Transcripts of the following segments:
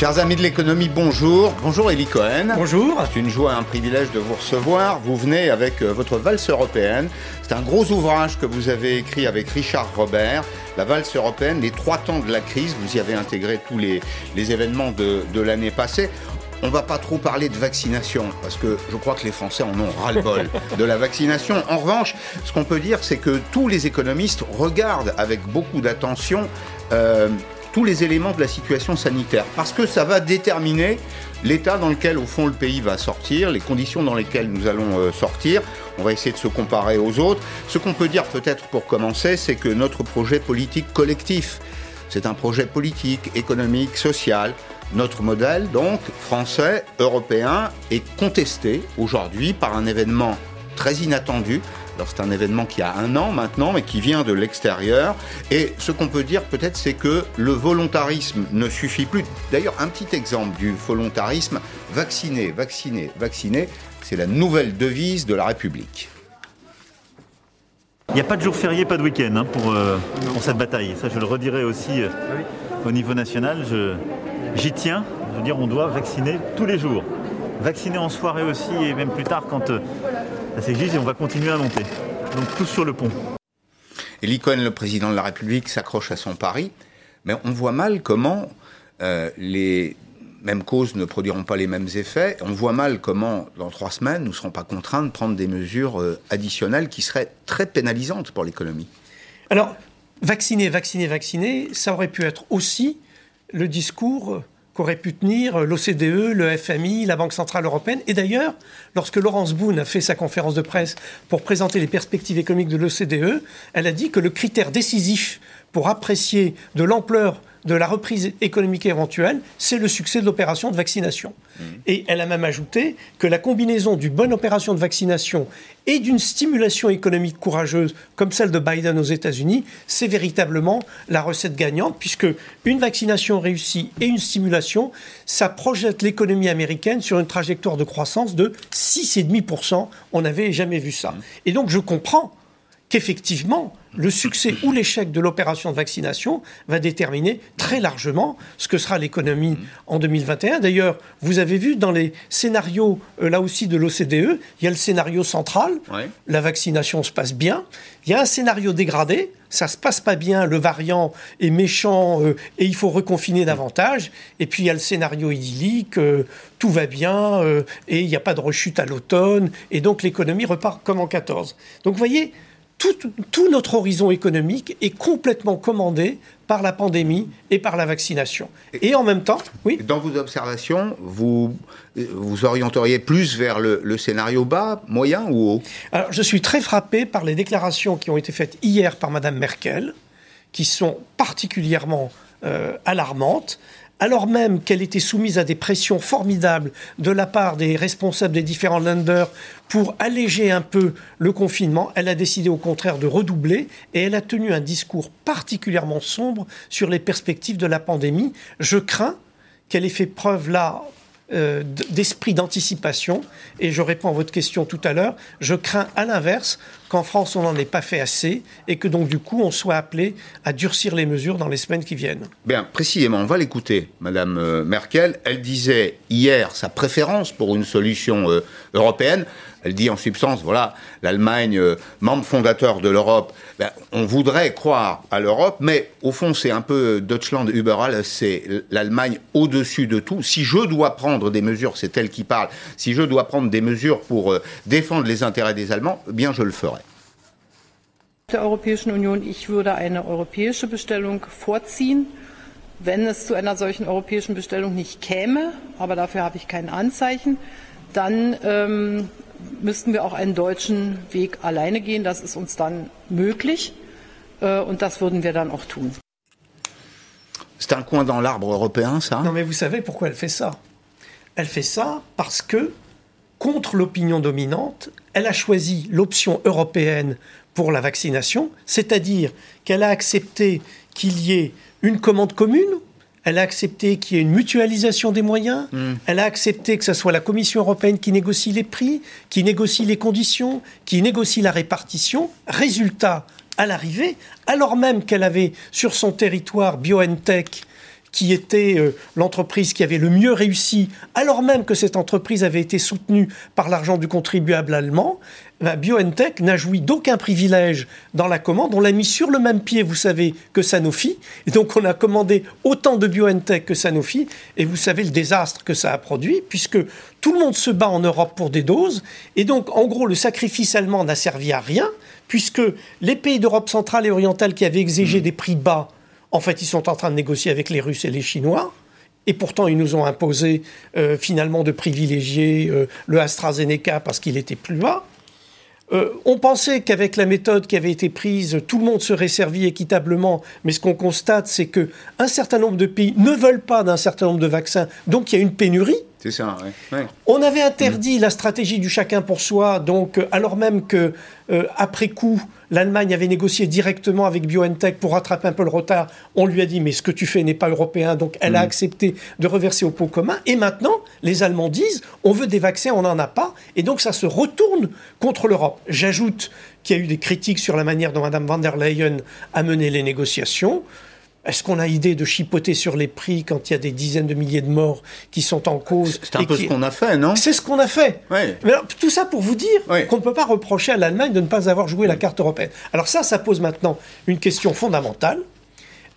Chers amis de l'économie, bonjour. Bonjour Elie Cohen. Bonjour. C'est une joie, un privilège de vous recevoir. Vous venez avec euh, votre valse européenne. C'est un gros ouvrage que vous avez écrit avec Richard Robert. La valse européenne, les trois temps de la crise. Vous y avez intégré tous les, les événements de, de l'année passée. On va pas trop parler de vaccination parce que je crois que les Français en ont ras-le-bol de la vaccination. En revanche, ce qu'on peut dire, c'est que tous les économistes regardent avec beaucoup d'attention euh, tous les éléments de la situation sanitaire, parce que ça va déterminer l'état dans lequel, au fond, le pays va sortir, les conditions dans lesquelles nous allons euh, sortir. On va essayer de se comparer aux autres. Ce qu'on peut dire peut-être pour commencer, c'est que notre projet politique collectif, c'est un projet politique, économique, social. Notre modèle, donc, français, européen, est contesté aujourd'hui par un événement très inattendu, alors c'est un événement qui a un an maintenant, mais qui vient de l'extérieur. Et ce qu'on peut dire peut-être, c'est que le volontarisme ne suffit plus. D'ailleurs, un petit exemple du volontarisme, vacciner, vacciner, vacciner, c'est la nouvelle devise de la République. Il n'y a pas de jour férié, pas de week-end hein, pour, euh, pour, cette bataille. Ça, je le redirai aussi euh, au niveau national. J'y tiens. Je veux dire, on doit vacciner tous les jours. Vacciner en soirée aussi, et même plus tard quand euh, ça s'exige, et on va continuer à monter. Donc tous sur le pont. Elie Cohen, le président de la République, s'accroche à son pari, mais on voit mal comment euh, les mêmes causes ne produiront pas les mêmes effets. On voit mal comment, dans trois semaines, nous ne serons pas contraints de prendre des mesures euh, additionnelles qui seraient très pénalisantes pour l'économie. Alors, vacciner, vacciner, vacciner, ça aurait pu être aussi le discours qu'auraient pu tenir l'OCDE, le FMI, la Banque Centrale Européenne. Et d'ailleurs, lorsque Laurence Boone a fait sa conférence de presse pour présenter les perspectives économiques de l'OCDE, elle a dit que le critère décisif pour apprécier de l'ampleur de la reprise économique éventuelle, c'est le succès de l'opération de vaccination. Mmh. Et elle a même ajouté que la combinaison d'une bonne opération de vaccination et d'une stimulation économique courageuse comme celle de Biden aux États-Unis, c'est véritablement la recette gagnante, puisque une vaccination réussie et une stimulation, ça projette l'économie américaine sur une trajectoire de croissance de 6,5%. On n'avait jamais vu ça. Mmh. Et donc je comprends qu'effectivement, le succès ou l'échec de l'opération de vaccination va déterminer très largement ce que sera l'économie en 2021. D'ailleurs, vous avez vu dans les scénarios, euh, là aussi, de l'OCDE, il y a le scénario central, la vaccination se passe bien. Il y a un scénario dégradé, ça se passe pas bien, le variant est méchant euh, et il faut reconfiner davantage. Et puis il y a le scénario idyllique, euh, tout va bien et il n'y a pas de rechute à l'automne. Et donc l'économie repart comme en 14. Donc vous voyez, tout, notre horizon économique est complètement commandé par la pandémie et par la vaccination. Et, en même temps, oui. Dans vos observations, vous vous orienteriez plus vers le, scénario bas, moyen ou haut? Alors, je suis très frappé par les déclarations qui ont été faites hier par Mme Merkel, qui sont particulièrement euh, alarmantes alors même qu'elle était soumise à des pressions formidables de la part des responsables des différents lenders pour alléger un peu le confinement, elle a décidé au contraire de redoubler et elle a tenu un discours particulièrement sombre sur les perspectives de la pandémie. Je crains qu'elle ait fait preuve là euh, d'esprit d'anticipation. Et je réponds à votre question tout à l'heure. Je crains à l'inverse qu'en France, on n'en ait pas fait assez et que donc, du coup, on soit appelé à durcir les mesures dans les semaines qui viennent. Bien, précisément, on va l'écouter, Madame euh, Merkel. Elle disait hier sa préférence pour une solution euh, européenne. Elle dit en substance, voilà, l'Allemagne, euh, membre fondateur de l'Europe, ben, on voudrait croire à l'Europe, mais au fond, c'est un peu Deutschland überall, c'est l'Allemagne au-dessus de tout. Si je dois prendre des mesures, c'est elle qui parle, si je dois prendre des mesures pour euh, défendre les intérêts des Allemands, eh bien je le ferai. Bestellung müssten wir auch einen deutschen Weg alleine gehen. Das ist uns dann möglich äh, und das würden wir dann auch tun. C'est un coin dans l'arbre européen, ça? Non, mais vous savez pourquoi elle fait ça? Elle fait ça parce que, contre l'opinion dominante, elle a choisi l'option européenne pour la vaccination, c'est-à-dire qu'elle a accepté qu'il y ait une commande commune elle a accepté qu'il y ait une mutualisation des moyens. Hmm. Elle a accepté que ce soit la Commission européenne qui négocie les prix, qui négocie les conditions, qui négocie la répartition. Résultat, à l'arrivée, alors même qu'elle avait sur son territoire BioNTech, qui était euh, l'entreprise qui avait le mieux réussi, alors même que cette entreprise avait été soutenue par l'argent du contribuable allemand, ben, BioNTech n'a joui d'aucun privilège dans la commande. On l'a mis sur le même pied, vous savez, que Sanofi. Et donc on a commandé autant de BioNTech que Sanofi. Et vous savez le désastre que ça a produit, puisque tout le monde se bat en Europe pour des doses. Et donc, en gros, le sacrifice allemand n'a servi à rien, puisque les pays d'Europe centrale et orientale qui avaient exigé mmh. des prix bas en fait, ils sont en train de négocier avec les Russes et les Chinois. Et pourtant, ils nous ont imposé euh, finalement de privilégier euh, le AstraZeneca parce qu'il était plus bas. Euh, on pensait qu'avec la méthode qui avait été prise, tout le monde serait servi équitablement, mais ce qu'on constate, c'est que un certain nombre de pays ne veulent pas d'un certain nombre de vaccins, donc il y a une pénurie. C'est ça, On avait interdit la stratégie du chacun pour soi, donc euh, alors même que euh, après coup, l'Allemagne avait négocié directement avec BioNTech pour rattraper un peu le retard. On lui a dit mais ce que tu fais n'est pas européen, donc elle a mm. accepté de reverser au pot commun. Et maintenant, les Allemands disent on veut des vaccins, on n'en a pas, et donc ça se retourne contre l'Europe. J'ajoute qu'il y a eu des critiques sur la manière dont Mme van der Leyen a mené les négociations. Est-ce qu'on a idée de chipoter sur les prix quand il y a des dizaines de milliers de morts qui sont en cause C'est un peu ce qu'on a fait, non C'est ce qu'on a fait. Mais tout ça pour vous dire qu'on ne peut pas reprocher à l'Allemagne de ne pas avoir joué la carte européenne. Alors ça, ça pose maintenant une question fondamentale.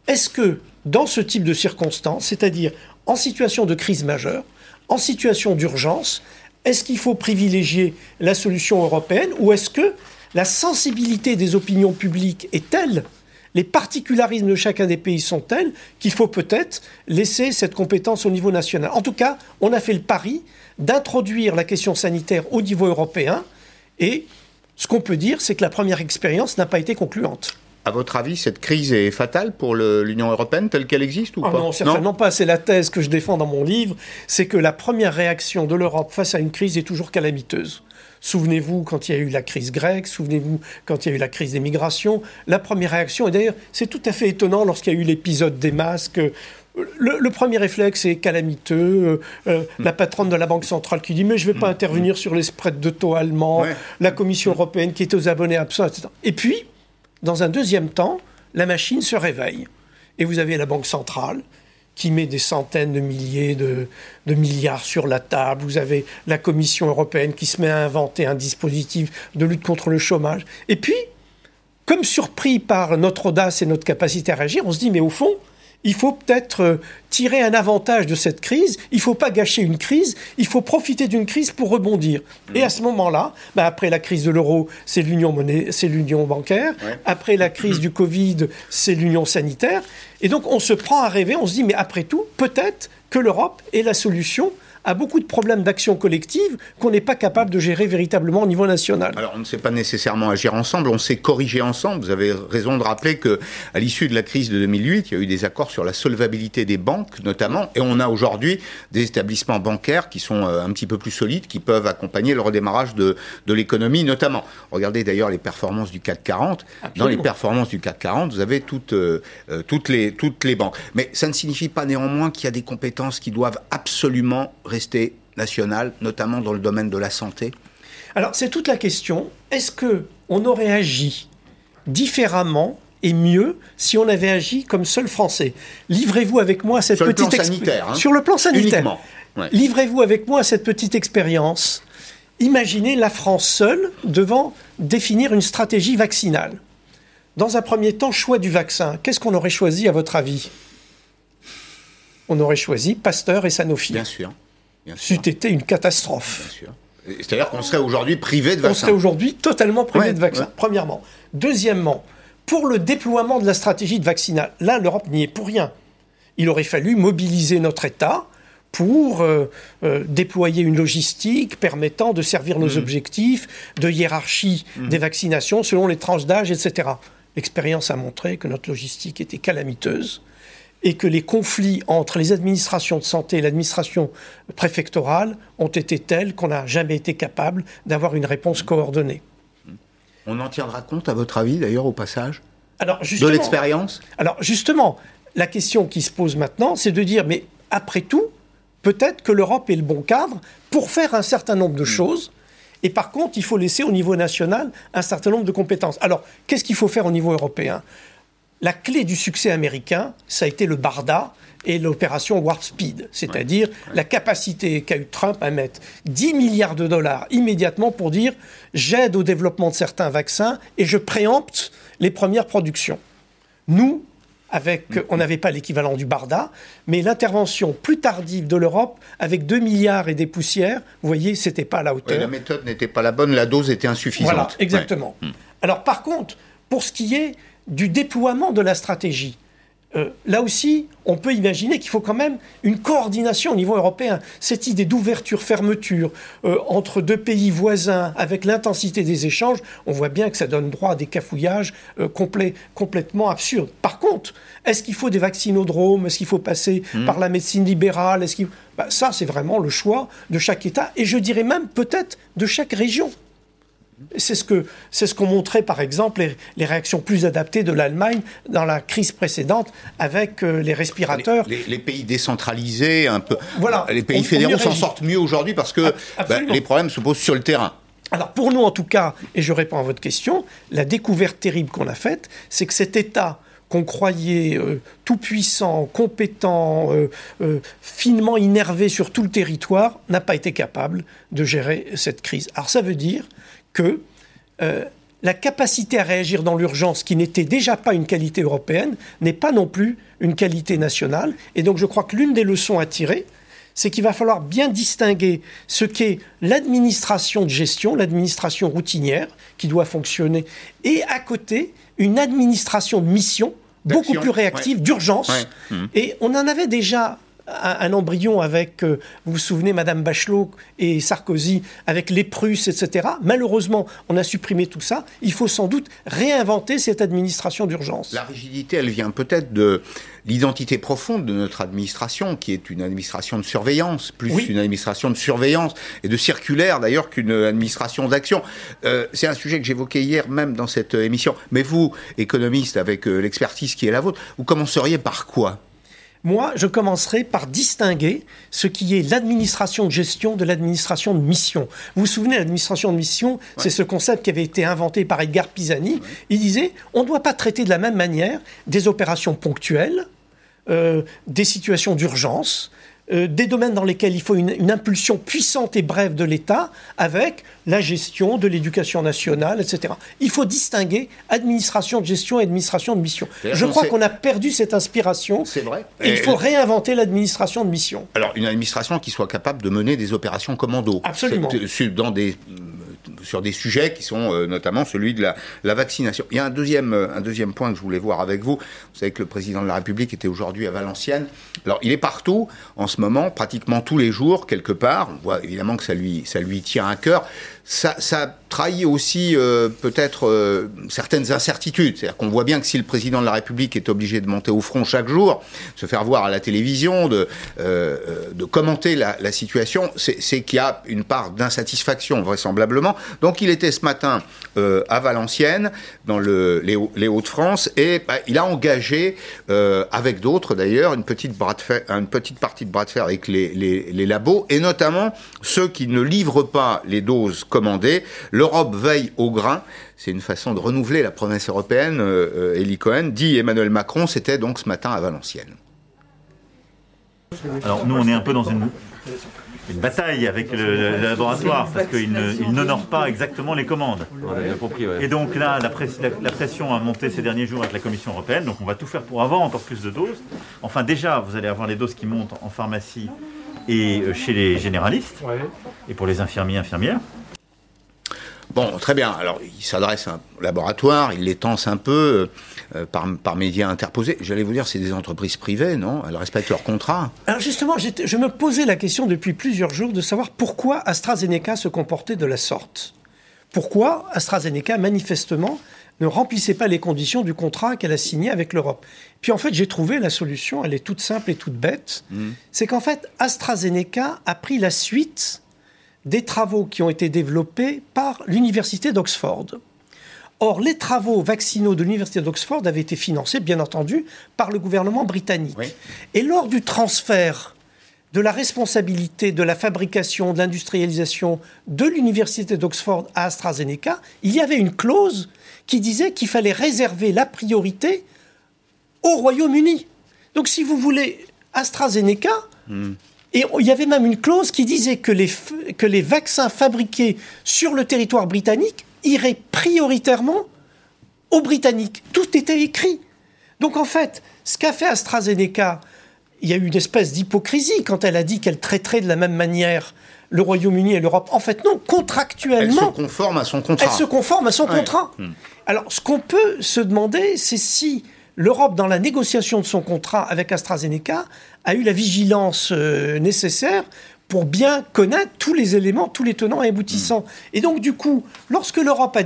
Est-ce que dans ce type de circonstances, c'est-à-dire en situation de crise majeure, en situation d'urgence, est-ce qu'il faut privilégier la solution européenne ou est-ce que la sensibilité des opinions publiques est telle les particularismes de chacun des pays sont tels qu'il faut peut-être laisser cette compétence au niveau national. En tout cas, on a fait le pari d'introduire la question sanitaire au niveau européen et ce qu'on peut dire, c'est que la première expérience n'a pas été concluante. À votre avis, cette crise est fatale pour l'Union européenne telle qu'elle existe ou ah pas? Non, certainement pas. C'est la thèse que je défends dans mon livre. C'est que la première réaction de l'Europe face à une crise est toujours calamiteuse. Souvenez-vous quand il y a eu la crise grecque, souvenez-vous quand il y a eu la crise des migrations. La première réaction, et d'ailleurs c'est tout à fait étonnant lorsqu'il y a eu l'épisode des masques, le, premier réflexe est calamiteux. Euh, euh, la patronne de la Banque centrale qui dit Mais je ne vais pas mm. intervenir sur les spreads de taux allemands. La Commission européenne qui est aux abonnés absents, etc. Et puis, dans un deuxième temps, la machine se réveille. Et vous avez la Banque centrale qui met des centaines de milliers de, milliards sur la table. Vous avez la Commission européenne qui se met à inventer un dispositif de lutte contre le chômage. Et puis, comme surpris par notre audace et notre capacité à réagir, on se dit, mais au fond, il faut peut-être euh, tirer un avantage de cette crise. Il ne faut pas gâcher une crise. Il faut profiter d'une crise pour rebondir. Et à ce moment-là, bah, après la crise de l'euro, c'est l'union monnaie, c'est l'union bancaire. Après la crise du Covid, c'est l'union sanitaire. Et donc on se prend à rêver. On se dit mais après tout, peut-être que l'Europe est la solution à beaucoup de problèmes d'action collective qu'on n'est pas capable de gérer véritablement au niveau national. Alors on ne sait pas nécessairement agir ensemble, on sait corriger ensemble. Vous avez raison de rappeler que à l'issue de la crise de 2008, il y a eu des accords sur la solvabilité des banques notamment, et on a aujourd'hui des établissements bancaires qui sont euh, un petit peu plus solides, qui peuvent accompagner le redémarrage de, de l'économie notamment. Regardez d'ailleurs les performances du CAC 40. Dans les performances du CAC 40, vous avez toutes, euh, euh, toutes, les, toutes les banques. Mais ça ne signifie pas néanmoins qu'il y a des compétences qui doivent absolument rester nationale, notamment dans le domaine de la santé Alors c'est toute la question. Est-ce que on aurait agi différemment et mieux si on avait agi comme seul Français? Livrez-vous avec moi à cette petite expérience. Hein. Sur le plan sanitaire. Livrez-vous avec moi à cette petite expérience. Imaginez la France seule devant définir une stratégie vaccinale. Dans un premier temps, choix du vaccin. Qu'est-ce qu'on aurait choisi à votre avis? On aurait choisi Pasteur et Sanofi. Bien sûr. C'eût été une catastrophe. C'est-à-dire qu'on serait aujourd'hui privé de vaccins. On serait aujourd'hui totalement privé de vaccins, premièrement. Deuxièmement, pour le déploiement de la stratégie de vaccinale, là, l'Europe n'y est pour rien. Il aurait fallu mobiliser notre État pour euh, euh, déployer une logistique permettant de servir nos mmh. objectifs de hiérarchie mmh. des vaccinations selon les tranches d'âge, etc. L'expérience a montré que notre logistique était calamiteuse et que les conflits entre les administrations de santé et l'administration préfectorale ont été tels qu'on n'a jamais été capable d'avoir une réponse coordonnée. On en tiendra compte, à votre avis, d'ailleurs, au passage alors, De l'expérience? Alors, justement, la question qui se pose maintenant, c'est de dire, mais après tout, peut-être que l'Europe est le bon cadre pour faire un certain nombre de mm. choses. Et par contre, il faut laisser au niveau national un certain nombre de compétences. Alors, qu'est-ce qu'il faut faire au niveau européen? La clé du succès américain, ça a été le BARDA, et l'opération Warp Speed, c'est-à-dire la capacité qu'a eu Trump à mettre 10 milliards de dollars immédiatement pour dire j'aide au développement de certains vaccins et je préempte les premières productions. Nous, avec, on n'avait pas l'équivalent du Barda, mais l'intervention plus tardive de l'Europe, avec 2 milliards et des poussières, vous voyez, c'était pas à la hauteur. la méthode n'était pas la bonne, la dose était insuffisante. Voilà, exactement. Hmm. Alors par contre, pour ce qui est du déploiement de la stratégie, euh, là aussi, on peut imaginer qu'il faut quand même une coordination au niveau européen. Cette idée d'ouverture-fermeture euh, entre deux pays voisins, avec l'intensité des échanges, on voit bien que ça donne droit à des cafouillages euh, complètement absurdes. Par contre, est-ce qu'il faut des vaccinodromes? Est-ce qu'il faut passer hmm. par la médecine libérale? Est bah, Ça, c'est vraiment le choix de chaque État, et je dirais même peut-être de chaque région. C'est ce que c'est ce qu'ont montré par exemple les, réactions plus adaptées de l'Allemagne dans la crise précédente avec euh, les respirateurs. Les, pays décentralisés, un peu. Voilà. Les pays fédéraux s'en sortent mieux aujourd'hui parce que bah, les problèmes se posent sur le terrain. Alors pour nous en tout cas, et je réponds à votre question, la découverte terrible qu'on a faite, c'est que cet État qu'on croyait euh, tout puissant, compétent, euh, finement innervé sur tout le territoire, n'a pas été capable de gérer cette crise. Alors ça veut dire que euh, la capacité à réagir dans l'urgence, qui n'était déjà pas une qualité européenne, n'est pas non plus une qualité nationale. Et donc je crois que l'une des leçons à tirer, c'est qu'il va falloir bien distinguer ce qu'est l'administration de gestion, l'administration routinière, qui doit fonctionner, et à côté, une administration de mission beaucoup plus réactive, d'urgence. Et on en avait déjà un, embryon avec, euh, vous vous souvenez, Madame Bachelot et Sarkozy, avec les Prusses, etc. Malheureusement, on a supprimé tout ça. Il faut sans doute réinventer cette administration d'urgence. La rigidité, elle vient peut-être de l'identité profonde de notre administration, qui est une administration de surveillance, plus une administration de surveillance et de circulaire d'ailleurs qu'une administration d'action. Euh, c'est un sujet que j'évoquais hier même dans cette émission. Mais vous, économiste, avec euh, l'expertise qui est la vôtre, vous commenceriez par quoi? Moi, je commencerai par distinguer ce qui est l'administration de gestion de l'administration de mission. Vous vous souvenez, l'administration de mission, c'est ce concept qui avait été inventé par Edgar Pisani. Il disait, on ne doit pas traiter de la même manière des opérations ponctuelles, euh, des situations d'urgence, euh, des domaines dans lesquels il faut une, impulsion puissante et brève de l'État avec la gestion de l'éducation nationale, etc. Il faut distinguer administration de gestion et administration de mission. Je crois qu'on a perdu cette inspiration. C'est vrai. Et il faut réinventer l'administration de mission. Alors, une administration qui soit capable de mener des opérations commando. Absolument. Dans des sur des sujets qui sont euh, notamment celui de la, la, vaccination. Il y a un deuxième, euh, un deuxième point que je voulais voir avec vous. Vous savez que le président de la République était aujourd'hui à Valenciennes. Alors, il est partout en ce moment, pratiquement tous les jours, quelque part. On voit évidemment que ça lui, ça lui tient à cœur ça, ça trahit aussi euh, peut-être euh, certaines incertitudes. C'est-à-dire qu'on voit bien que si le président de la République est obligé de monter au front chaque jour, se faire voir à la télévision, de, euh, de commenter la, la situation, c'est qu'il y a une part d'insatisfaction vraisemblablement. Donc il était ce matin à Valenciennes, dans le, les, Hauts-de-France, et bah, il a engagé, avec d'autres d'ailleurs, une, petite de une petite partie de bras de fer avec les, les, les labos, et notamment ceux qui ne livrent pas les doses L'Europe veille au grain. C'est une façon de renouveler la promesse européenne. Euh, Elie Cohen dit Emmanuel Macron, c'était donc ce matin à Valenciennes. Alors nous, on est un peu dans une, bataille avec le, laboratoire parce qu'il n'honore pas exactement les commandes. Et donc là, la, la, pression a monté ces derniers jours avec la Commission européenne. Donc on va tout faire pour avoir encore plus de doses. Enfin déjà, vous allez avoir les doses qui montent en pharmacie et euh, chez les généralistes et pour les infirmiers infirmières. Bon, très bien. Alors, il s'adresse à un laboratoire, il l'étance un peu euh, par, par, médias interposés. J'allais vous dire, c'est des entreprises privées, non? Elles respectent leurs contrats. Alors justement, je me posais la question depuis plusieurs jours de savoir pourquoi AstraZeneca se comportait de la sorte. Pourquoi AstraZeneca, manifestement, ne remplissait pas les conditions du contrat qu'elle a signé avec l'Europe? Puis en fait, j'ai trouvé la solution, elle est toute simple et toute bête. Mmh. C'est qu'en fait, AstraZeneca a pris la suite des travaux qui ont été développés par l'Université d'Oxford. Or, les travaux vaccinaux de l'Université d'Oxford avaient été financés, bien entendu, par le gouvernement britannique. Et lors du transfert de la responsabilité de la fabrication, de l'industrialisation de l'Université d'Oxford à AstraZeneca, il y avait une clause qui disait qu'il fallait réserver la priorité au Royaume-Uni. Donc, si vous voulez, AstraZeneca. Et il y avait même une clause qui disait que les, que les vaccins fabriqués sur le territoire britannique iraient prioritairement aux Britanniques. Tout était écrit. Donc en fait, ce qu'a fait AstraZeneca, il y a eu une espèce d'hypocrisie quand elle a dit qu'elle traiterait de la même manière le Royaume-Uni et l'Europe. En fait, non, contractuellement. Elle se conforme à son contrat. Elle se conforme à son contrat. Hmm. Alors, ce qu'on peut se demander, c'est si l'Europe, dans la négociation de son contrat avec AstraZeneca, a eu la vigilance euh, nécessaire pour bien connaître tous les éléments, tous les tenants et aboutissants. Mm. Et donc, du coup, lorsque l'Europe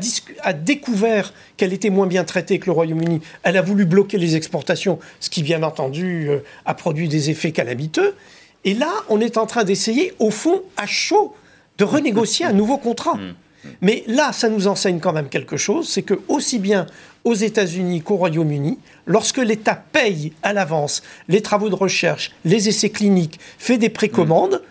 a, découvert qu'elle était moins bien traitée que le Royaume-Uni, elle a voulu bloquer les exportations, ce qui, bien entendu, euh, a produit des effets calamiteux. Et là, on est en train d'essayer, au fond, à chaud, de renégocier un nouveau contrat. Mm. Mais là, ça nous enseigne quand même quelque chose, c'est que aussi bien aux États-Unis qu'au Royaume-Uni, lorsque l'État paye à l'avance les travaux de recherche, les essais cliniques, fait des précommandes,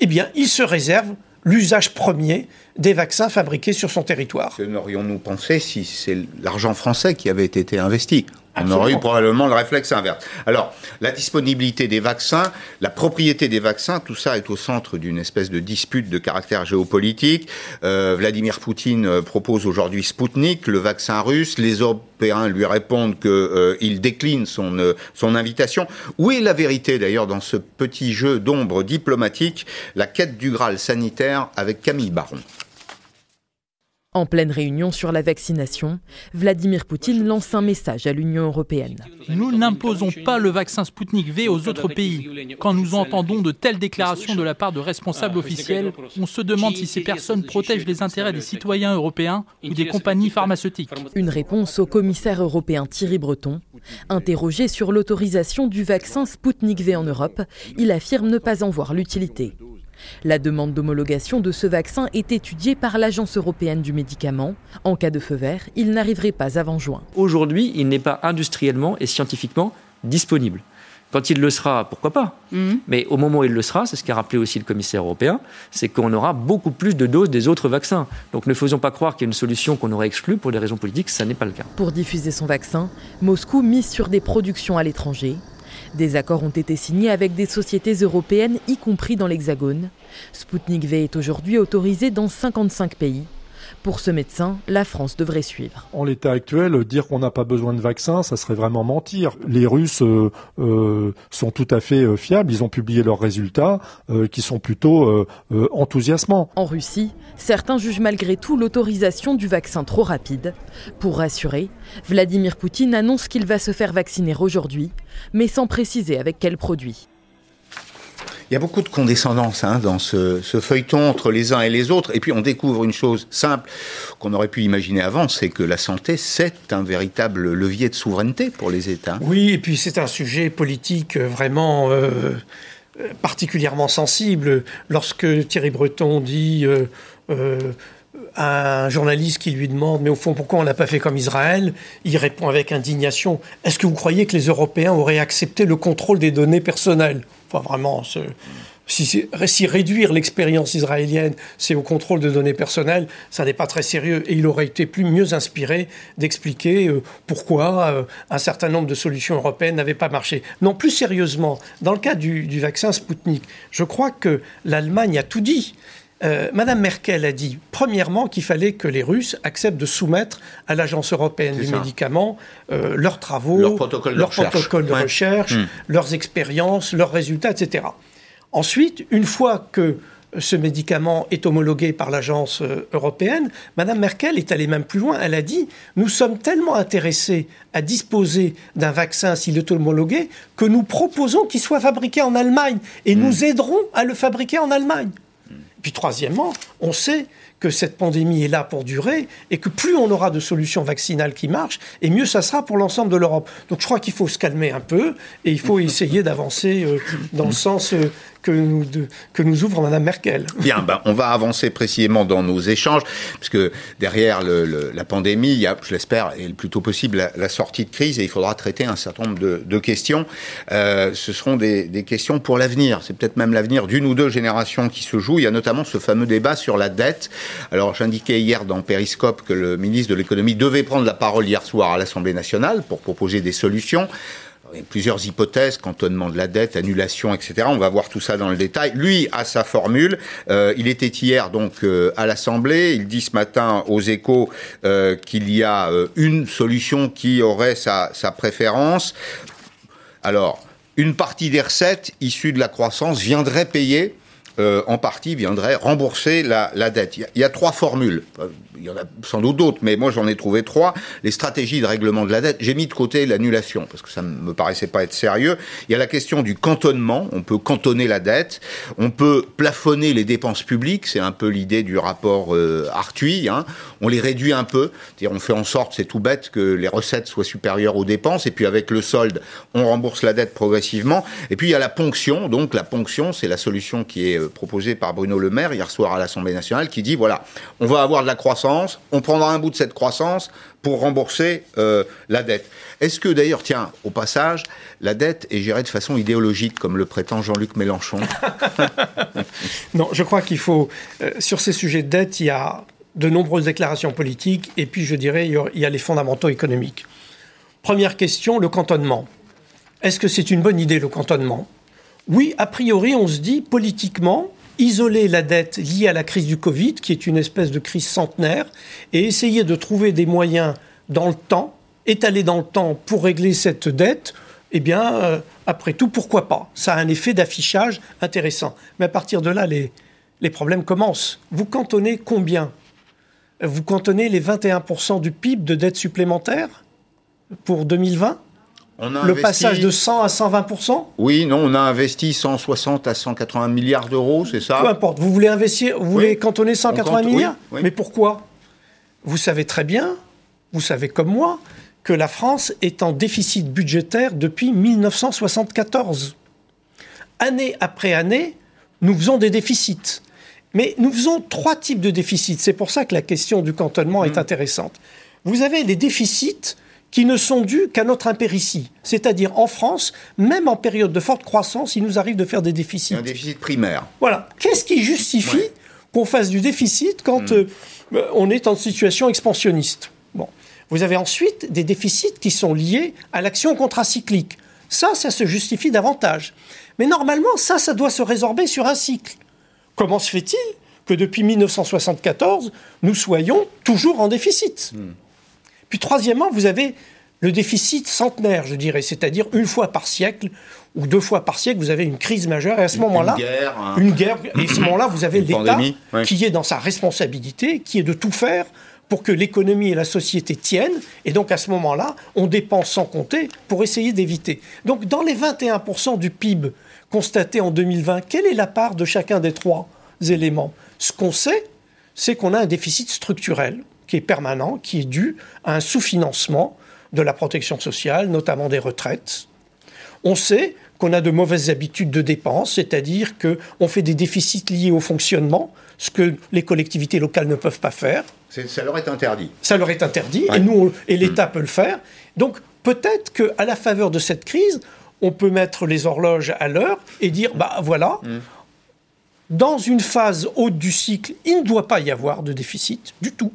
eh bien, il se réserve l'usage premier des vaccins fabriqués sur son territoire. Que n'aurions-nous pensé si c'est l'argent français qui avait été investi? On aurait eu probablement le réflexe inverse. Alors, la disponibilité des vaccins, la propriété des vaccins, tout ça est au centre d'une espèce de dispute de caractère géopolitique. Euh, Vladimir Poutine euh, propose aujourd'hui Sputnik, le vaccin russe. Les Européens lui répondent qu'il euh, décline son, son invitation. Où est la vérité d'ailleurs dans ce petit jeu d'ombre diplomatique, la quête du Graal sanitaire avec Camille Baron en pleine réunion sur la vaccination, Vladimir Poutine lance un message à l'Union européenne. Nous n'imposons pas le vaccin Sputnik V aux autres pays. Quand nous entendons de telles déclarations de la part de responsables officiels, on se demande si ces personnes protègent les intérêts des citoyens européens ou des compagnies pharmaceutiques. Une réponse au commissaire européen Thierry Breton. Interrogé sur l'autorisation du vaccin Sputnik V en Europe, il affirme ne pas en voir l'utilité. La demande d'homologation de ce vaccin est étudiée par l'Agence européenne du médicament. En cas de feu vert, il n'arriverait pas avant juin. Aujourd'hui, il n'est pas industriellement et scientifiquement disponible. Quand il le sera, pourquoi pas? Mhm. Mais au moment où il le sera, c'est ce qu'a rappelé aussi le commissaire européen, c'est qu'on aura beaucoup plus de doses des autres vaccins. Donc ne faisons pas croire qu'il y a une solution qu'on aurait exclue pour des raisons politiques, ça n'est pas le cas. Pour diffuser son vaccin, Moscou mise sur des productions à l'étranger. Des accords ont été signés avec des sociétés européennes, y compris dans l'Hexagone. Sputnik V est aujourd'hui autorisé dans 55 pays. Pour ce médecin, la France devrait suivre. En l'état actuel, dire qu'on n'a pas besoin de vaccin, ça serait vraiment mentir. Les Russes euh, euh, sont tout à fait euh, fiables. Ils ont publié leurs résultats qui sont plutôt enthousiasmants. En Russie, certains jugent malgré tout l'autorisation du vaccin trop rapide. Pour rassurer, Vladimir Poutine annonce qu'il va se faire vacciner aujourd'hui, mais sans préciser avec quel produit. Il y a beaucoup de condescendance hein, dans ce, feuilleton entre les uns et les autres. Et puis on découvre une chose simple qu'on aurait pu imaginer avant, c'est que la santé, c'est un véritable levier de souveraineté pour les États. Oui, et puis c'est un sujet politique vraiment euh, particulièrement sensible. Lorsque Thierry Breton dit... Euh, euh, un journaliste qui lui demande Mais au fond, pourquoi on n'a pas fait comme Israël? Il répond avec indignation Est-ce que vous croyez que les Européens auraient accepté le contrôle des données personnelles? Enfin, vraiment, si, si, réduire l'expérience israélienne, c'est au contrôle de données personnelles, ça n'est pas très sérieux. Et il aurait été plus mieux inspiré d'expliquer euh, pourquoi euh, un certain nombre de solutions européennes n'avaient pas marché. Non, plus sérieusement, dans le cas du, du vaccin Sputnik, je crois que l'Allemagne a tout dit. Euh, Madame Merkel a dit, premièrement, qu'il fallait que les Russes acceptent de soumettre à l'Agence européenne des médicaments euh, leurs travaux, leurs protocoles de, recherche, hmm. leurs expériences, leurs résultats, etc. Ensuite, une fois que ce médicament est homologué par l'agence euh, européenne, Madame Merkel est allée même plus loin. Elle a dit Nous sommes tellement intéressés à disposer d'un vaccin s'il est homologué que nous proposons qu'il soit fabriqué en Allemagne et hmm. nous aiderons à le fabriquer en Allemagne. Puis troisièmement, on sait que cette pandémie est là pour durer et que plus on aura de solutions vaccinales qui marchent, et mieux ça sera pour l'ensemble de l'Europe. Donc je crois qu'il faut se calmer un peu et il faut essayer d'avancer euh, dans le sens euh, que nous, que nous ouvre Mme Merkel. Bien, ben, on va avancer précisément dans nos échanges, puisque derrière la pandémie, il y a, je l'espère, et le plus tôt possible, la, sortie de crise, et il faudra traiter un certain nombre de, questions. Euh, ce seront des, des questions pour l'avenir. C'est peut-être même l'avenir d'une ou deux générations qui se jouent. Il y a notamment ce fameux débat sur la dette. Alors, j'indiquais hier dans Periscope que le ministre de l'économie devait prendre la parole hier soir à l'Assemblée nationale pour proposer des solutions il y a plusieurs hypothèses, cantonnement de la dette, annulation, etc. On va voir tout ça dans le détail. Lui a sa formule. Euh, il était hier donc euh, à l'Assemblée. Il dit ce matin aux Échos euh, qu'il y a une solution qui aurait sa, sa préférence. Alors, une partie des recettes issues de la croissance viendrait payer en partie viendrait rembourser la, la dette. Il y, a, trois formules il y en a sans doute d'autres, mais moi j'en ai trouvé trois. Les stratégies de règlement de la dette, j'ai mis de côté l'annulation, parce que ça ne me paraissait pas être sérieux. Il y a la question du cantonnement, on peut cantonner la dette, on peut plafonner les dépenses publiques, c'est un peu l'idée du rapport euh, hein. on les réduit un peu, c'est-à-dire on fait en sorte, c'est tout bête, que les recettes soient supérieures aux dépenses, et puis avec le solde, on rembourse la dette progressivement. Et puis il y a la ponction, donc la ponction, c'est la solution qui est euh, proposée par Bruno Le Maire hier soir à l'Assemblée nationale, qui dit, voilà, on va avoir de la croissance, on prendra un bout de cette croissance pour rembourser euh, la dette. Est-ce que d'ailleurs, tiens, au passage, la dette est gérée de façon idéologique, comme le prétend Jean-Luc Mélenchon? Non, je crois qu'il faut, euh, sur ces sujets de dette, il y a de nombreuses déclarations politiques, et puis je dirais, il y a les fondamentaux économiques. Première question, le cantonnement. Est-ce que c'est une bonne idée, le cantonnement? Oui, a priori, on se dit, politiquement, isoler la dette liée à la crise du Covid, qui est une espèce de crise centenaire, et essayer de trouver des moyens dans le temps, étalés dans le temps pour régler cette dette, eh bien, euh, après tout, pourquoi pas? Ça a un effet d'affichage intéressant. Mais à partir de là, les, les problèmes commencent. Vous cantonnez combien? Vous cantonnez les 21% du PIB de dette supplémentaire pour 2020 le passage de 100 à 120% Oui, non, on a investi 160 à 180 milliards d'euros, c'est ça Peu importe. Vous voulez investir, vous voulez cantonner 180 milliards Mais pourquoi? Vous savez très bien, vous savez comme moi, que la France est en déficit budgétaire depuis 1974. Année après année, nous faisons des déficits. Mais nous faisons trois types de déficits. C'est pour ça que la question du cantonnement est mmh. intéressante. Vous avez les déficits qui ne sont dus qu'à notre impéritie. C'est-à-dire en France, même en période de forte croissance, il nous arrive de faire des déficits. Un déficit primaire. Voilà. Qu'est-ce qui justifie qu'on fasse du déficit quand hmm. euh, on est en situation expansionniste? Bon. Vous avez ensuite des déficits qui sont liés à l'action contracyclique. Ça, ça se justifie davantage. Mais normalement, ça, ça doit se résorber sur un cycle. Comment se fait-il que depuis 1974, nous soyons toujours en déficit? Hmm. Puis troisièmement, vous avez le déficit centenaire, je dirais, c'est-à-dire une fois par siècle ou deux fois par siècle, vous avez une crise majeure. Et à ce moment-là, une guerre, hein. une guerre. Et à ce moment-là, vous avez l'État qui est dans sa responsabilité, qui est de tout faire pour que l'économie et la société tiennent. Et donc à ce moment-là, on dépense sans compter pour essayer d'éviter. Donc dans les 21% du PIB constatés en 2020, quelle est la part de chacun des trois éléments? Ce qu'on sait, c'est qu'on a un déficit structurel qui est permanent, qui est dû à un sous-financement de la protection sociale, notamment des retraites. On sait qu'on a de mauvaises habitudes de dépenses, c'est-à-dire qu'on fait des déficits liés au fonctionnement, ce que les collectivités locales ne peuvent pas faire. Ça leur est interdit. Ça leur est interdit, et nous, et l'État mm. peut le faire. Donc peut-être qu'à la faveur de cette crise, on peut mettre les horloges à l'heure et dire, bah voilà, mm. dans une phase haute du cycle, il ne doit pas y avoir de déficit du tout.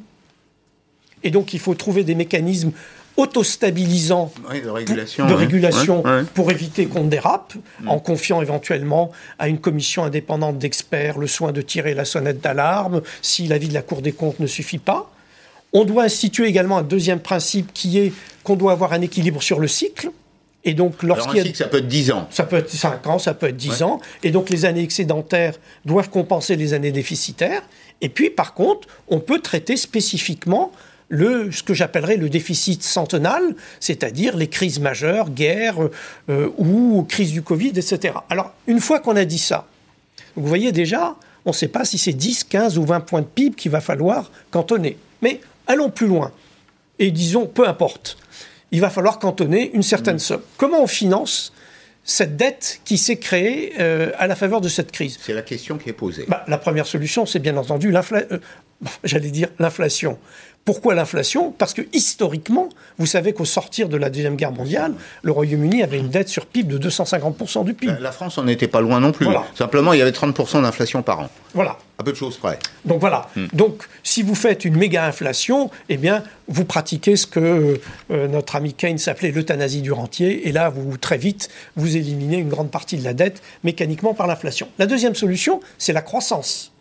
Et donc, il faut trouver des mécanismes autostabilisants de régulation, de régulation pour éviter qu'on dérape, mm. en confiant éventuellement à une commission indépendante d'experts le soin de tirer la sonnette d'alarme si l'avis de la Cour des comptes ne suffit pas. On doit instituer également un deuxième principe qui est qu'on doit avoir un équilibre sur le cycle. Et donc, lorsqu'il y a... ça peut être 10 ans. Ça peut être 5 ans, ça peut être 10 ans. Et donc, les années excédentaires doivent compenser les années déficitaires. Et puis, par contre, on peut traiter spécifiquement le, ce que j'appellerais le déficit centenal, c'est-à-dire les crises majeures, guerres euh, ou crise du Covid, etc. Alors, une fois qu'on a dit ça, vous voyez déjà, on ne sait pas si c'est 10, 15 ou 20 points de PIB qu'il va falloir cantonner. Mais allons plus loin. Et disons, peu importe. Il va falloir cantonner une certaine mmh. somme. Comment on finance cette dette qui s'est créée euh, à la faveur de cette crise? C'est la question qui est posée. Bah, la première solution, c'est bien entendu l'inflation. Euh, j'allais dire l'inflation Pourquoi l'inflation? Parce que historiquement, vous savez qu'au sortir de la Deuxième Guerre mondiale, le Royaume-Uni avait une dette sur PIB de 250% du PIB. La France n'en était pas loin non plus. Simplement, il y avait 30% d'inflation par an. Voilà. À peu de choses près. Donc voilà. Hmm. Donc si vous faites une méga inflation, eh bien vous pratiquez ce que euh, notre ami Keynes appelait l'euthanasie du rentier. Et là, vous très vite, vous éliminez une grande partie de la dette mécaniquement par l'inflation. La deuxième solution, c'est la croissance.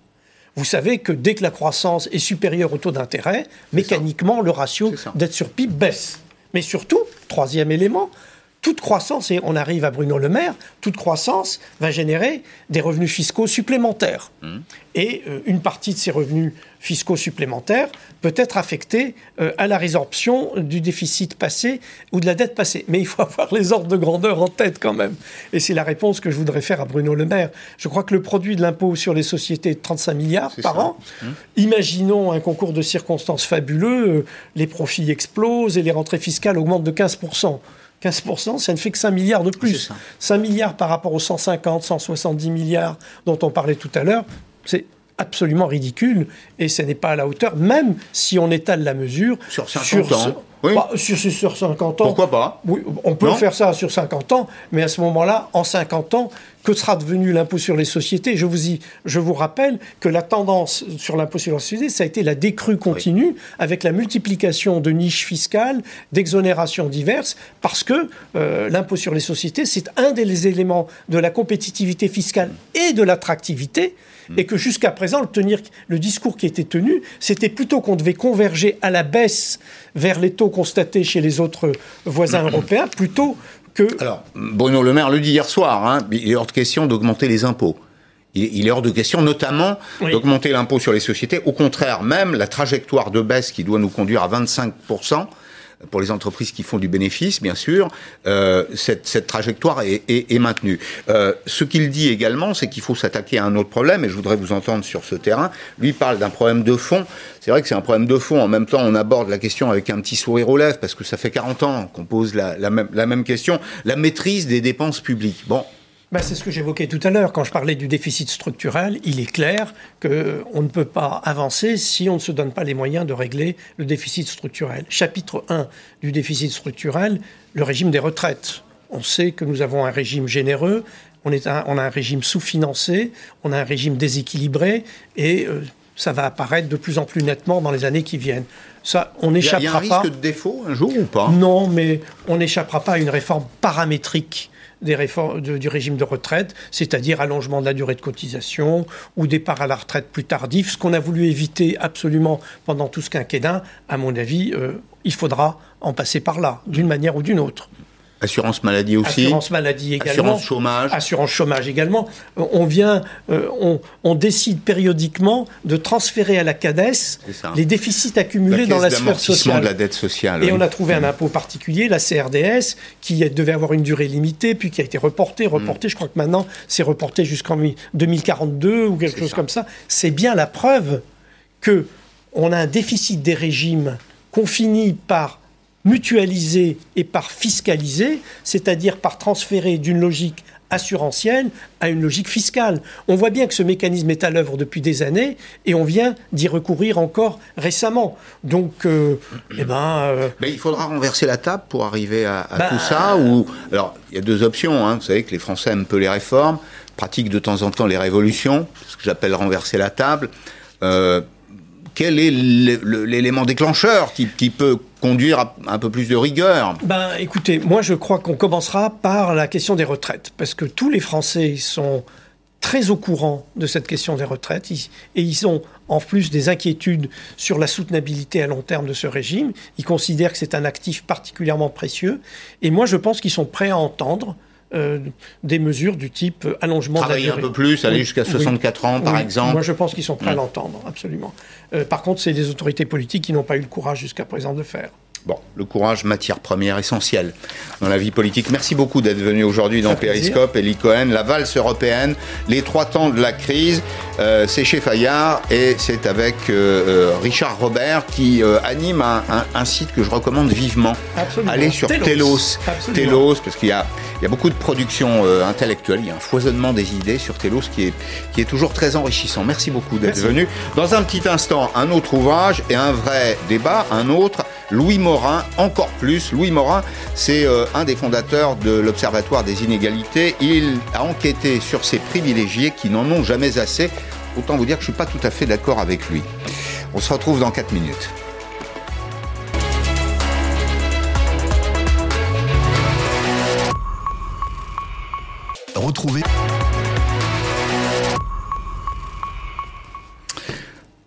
Vous savez que dès que la croissance est supérieure au taux d'intérêt, mécaniquement, le ratio dette sur PIB baisse. Mais surtout, troisième élément, toute croissance, et on arrive à Bruno Le Maire, toute croissance va générer des revenus fiscaux supplémentaires. Mmh. Et euh, une partie de ces revenus fiscaux supplémentaires peut être affectée euh, à la résorption du déficit passé ou de la dette passée. Mais il faut avoir les ordres de grandeur en tête quand même. Et c'est la réponse que je voudrais faire à Bruno Le Maire. Je crois que le produit de l'impôt sur les sociétés est de 35 milliards par an. Mmh. Imaginons un concours de circonstances fabuleux, euh, les profits explosent et les rentrées fiscales augmentent de 15 15%, ça ne fait que 5 milliards de plus. 5 milliards par rapport aux 150, 170 milliards dont on parlait tout à l'heure, c'est absolument ridicule et ce n'est pas à la hauteur, même si on étale la mesure sur 50 ans. Bah, sur, sur 50 ans. Pourquoi pas oui, On peut faire ça sur 50 ans, mais à ce moment-là, en 50 ans, que sera devenu l'impôt sur les sociétés? Je vous, y, je vous rappelle que la tendance sur l'impôt sur les sociétés, ça a été la décrue continue avec la multiplication de niches fiscales, d'exonérations diverses, parce que euh, l'impôt sur les sociétés, c'est un des éléments de la compétitivité fiscale et de l'attractivité et que jusqu'à présent, le, tenir, le discours qui était tenu, c'était plutôt qu'on devait converger à la baisse vers les taux constatés chez les autres voisins européens, plutôt que... Alors, Bruno Le Maire le dit hier soir, hein, il est hors de question d'augmenter les impôts. Il est hors de question, notamment, d'augmenter l'impôt sur les sociétés. Au contraire, même la trajectoire de baisse qui doit nous conduire à 25 pour les entreprises qui font du bénéfice, bien sûr, euh, cette, cette, trajectoire est, est, est maintenue. Euh, ce qu'il dit également, c'est qu'il faut s'attaquer à un autre problème, et je voudrais vous entendre sur ce terrain. Lui parle d'un problème de fond. C'est vrai que c'est un problème de fond. En même temps, on aborde la question avec un petit sourire aux lèvres, parce que ça fait 40 ans qu'on pose la, la, même, la même question. La maîtrise des dépenses publiques. Bon, bah, c'est ce que j'évoquais tout à l'heure. Quand je parlais du déficit structurel, il est clair qu'on ne peut pas avancer si on ne se donne pas les moyens de régler le déficit structurel. Chapitre 1 du déficit structurel, le régime des retraites. On sait que nous avons un régime généreux, on, est on a un régime sous-financé, on a un régime déséquilibré et euh, ça va apparaître de plus en plus nettement dans les années qui viennent. Ça, on n'échappera pas. Il y a un risque de défaut un jour ou pas? Non, mais on n'échappera pas à une réforme paramétrique des réformes du régime de retraite, c'est-à-dire allongement de la durée de cotisation ou départ à la retraite plus tardif, ce qu'on a voulu éviter absolument pendant tout ce quinquennat, à mon avis, euh, il faudra en passer par là, d'une manière ou d'une autre. Assurance maladie aussi. Assurance maladie également. Assurance chômage. Assurance chômage également. On vient, euh, on, décide périodiquement de transférer à la CADES les déficits accumulés dans la sphère sociale. de la dette sociale. Et on a trouvé un impôt particulier, la CRDS, qui devait avoir une durée limitée, puis qui a été reporté, reporté. Mmh. Je crois que maintenant, c'est reporté jusqu'en 2042 ou quelque chose comme ça. C'est bien la preuve que on a un déficit des régimes qu'on finit par mutualiser et par fiscaliser, c'est-à-dire par transférer d'une logique assurantielle à une logique fiscale. On voit bien que ce mécanisme est à l'œuvre depuis des années et on vient d'y recourir encore récemment. Donc, euh, eh ben, euh, Mais il faudra renverser la table pour arriver à, bah, tout ça. Ou alors, il y a deux options. Hein. Vous savez que les Français aiment peu les réformes, pratiquent de temps en temps les révolutions, ce que j'appelle renverser la table. Euh, quel est l'élément déclencheur qui, peut conduire à un peu plus de rigueur Ben, écoutez, moi je crois qu'on commencera par la question des retraites, parce que tous les Français sont très au courant de cette question des retraites et ils ont en plus des inquiétudes sur la soutenabilité à long terme de ce régime. Ils considèrent que c'est un actif particulièrement précieux et moi je pense qu'ils sont prêts à entendre euh, des mesures du type allongement Travailler de la durée. un peu plus, aller jusqu'à 64 ans, par exemple. Moi, je pense qu'ils sont prêts à l'entendre, absolument. Euh, par contre, c'est des autorités politiques qui n'ont pas eu le courage jusqu'à présent de le faire. Bon, le courage, matière première essentielle dans la vie politique. Merci beaucoup d'être venu aujourd'hui dans Périscope. Elie Cohen, la valse européenne, les trois temps de la crise. Euh, c'est chez Fayard et c'est avec euh, euh, Richard Robert qui anime un, site que je recommande vivement. Absolument. Allez sur Telos. Telos, parce qu'il y a, y a beaucoup de production euh, intellectuelle, il y a un foisonnement des idées sur Télos qui est, qui est toujours très enrichissant. Merci beaucoup d'être venu. Dans un petit instant, un autre ouvrage et un vrai débat, un autre, Louis Morin, encore plus. Louis Morin, c'est euh, un des fondateurs de l'Observatoire des inégalités. Il a enquêté sur ces privilégiés qui n'en ont jamais assez. Autant vous dire que je ne suis pas tout à fait d'accord avec lui. On se retrouve dans 4 minutes. Retrouvez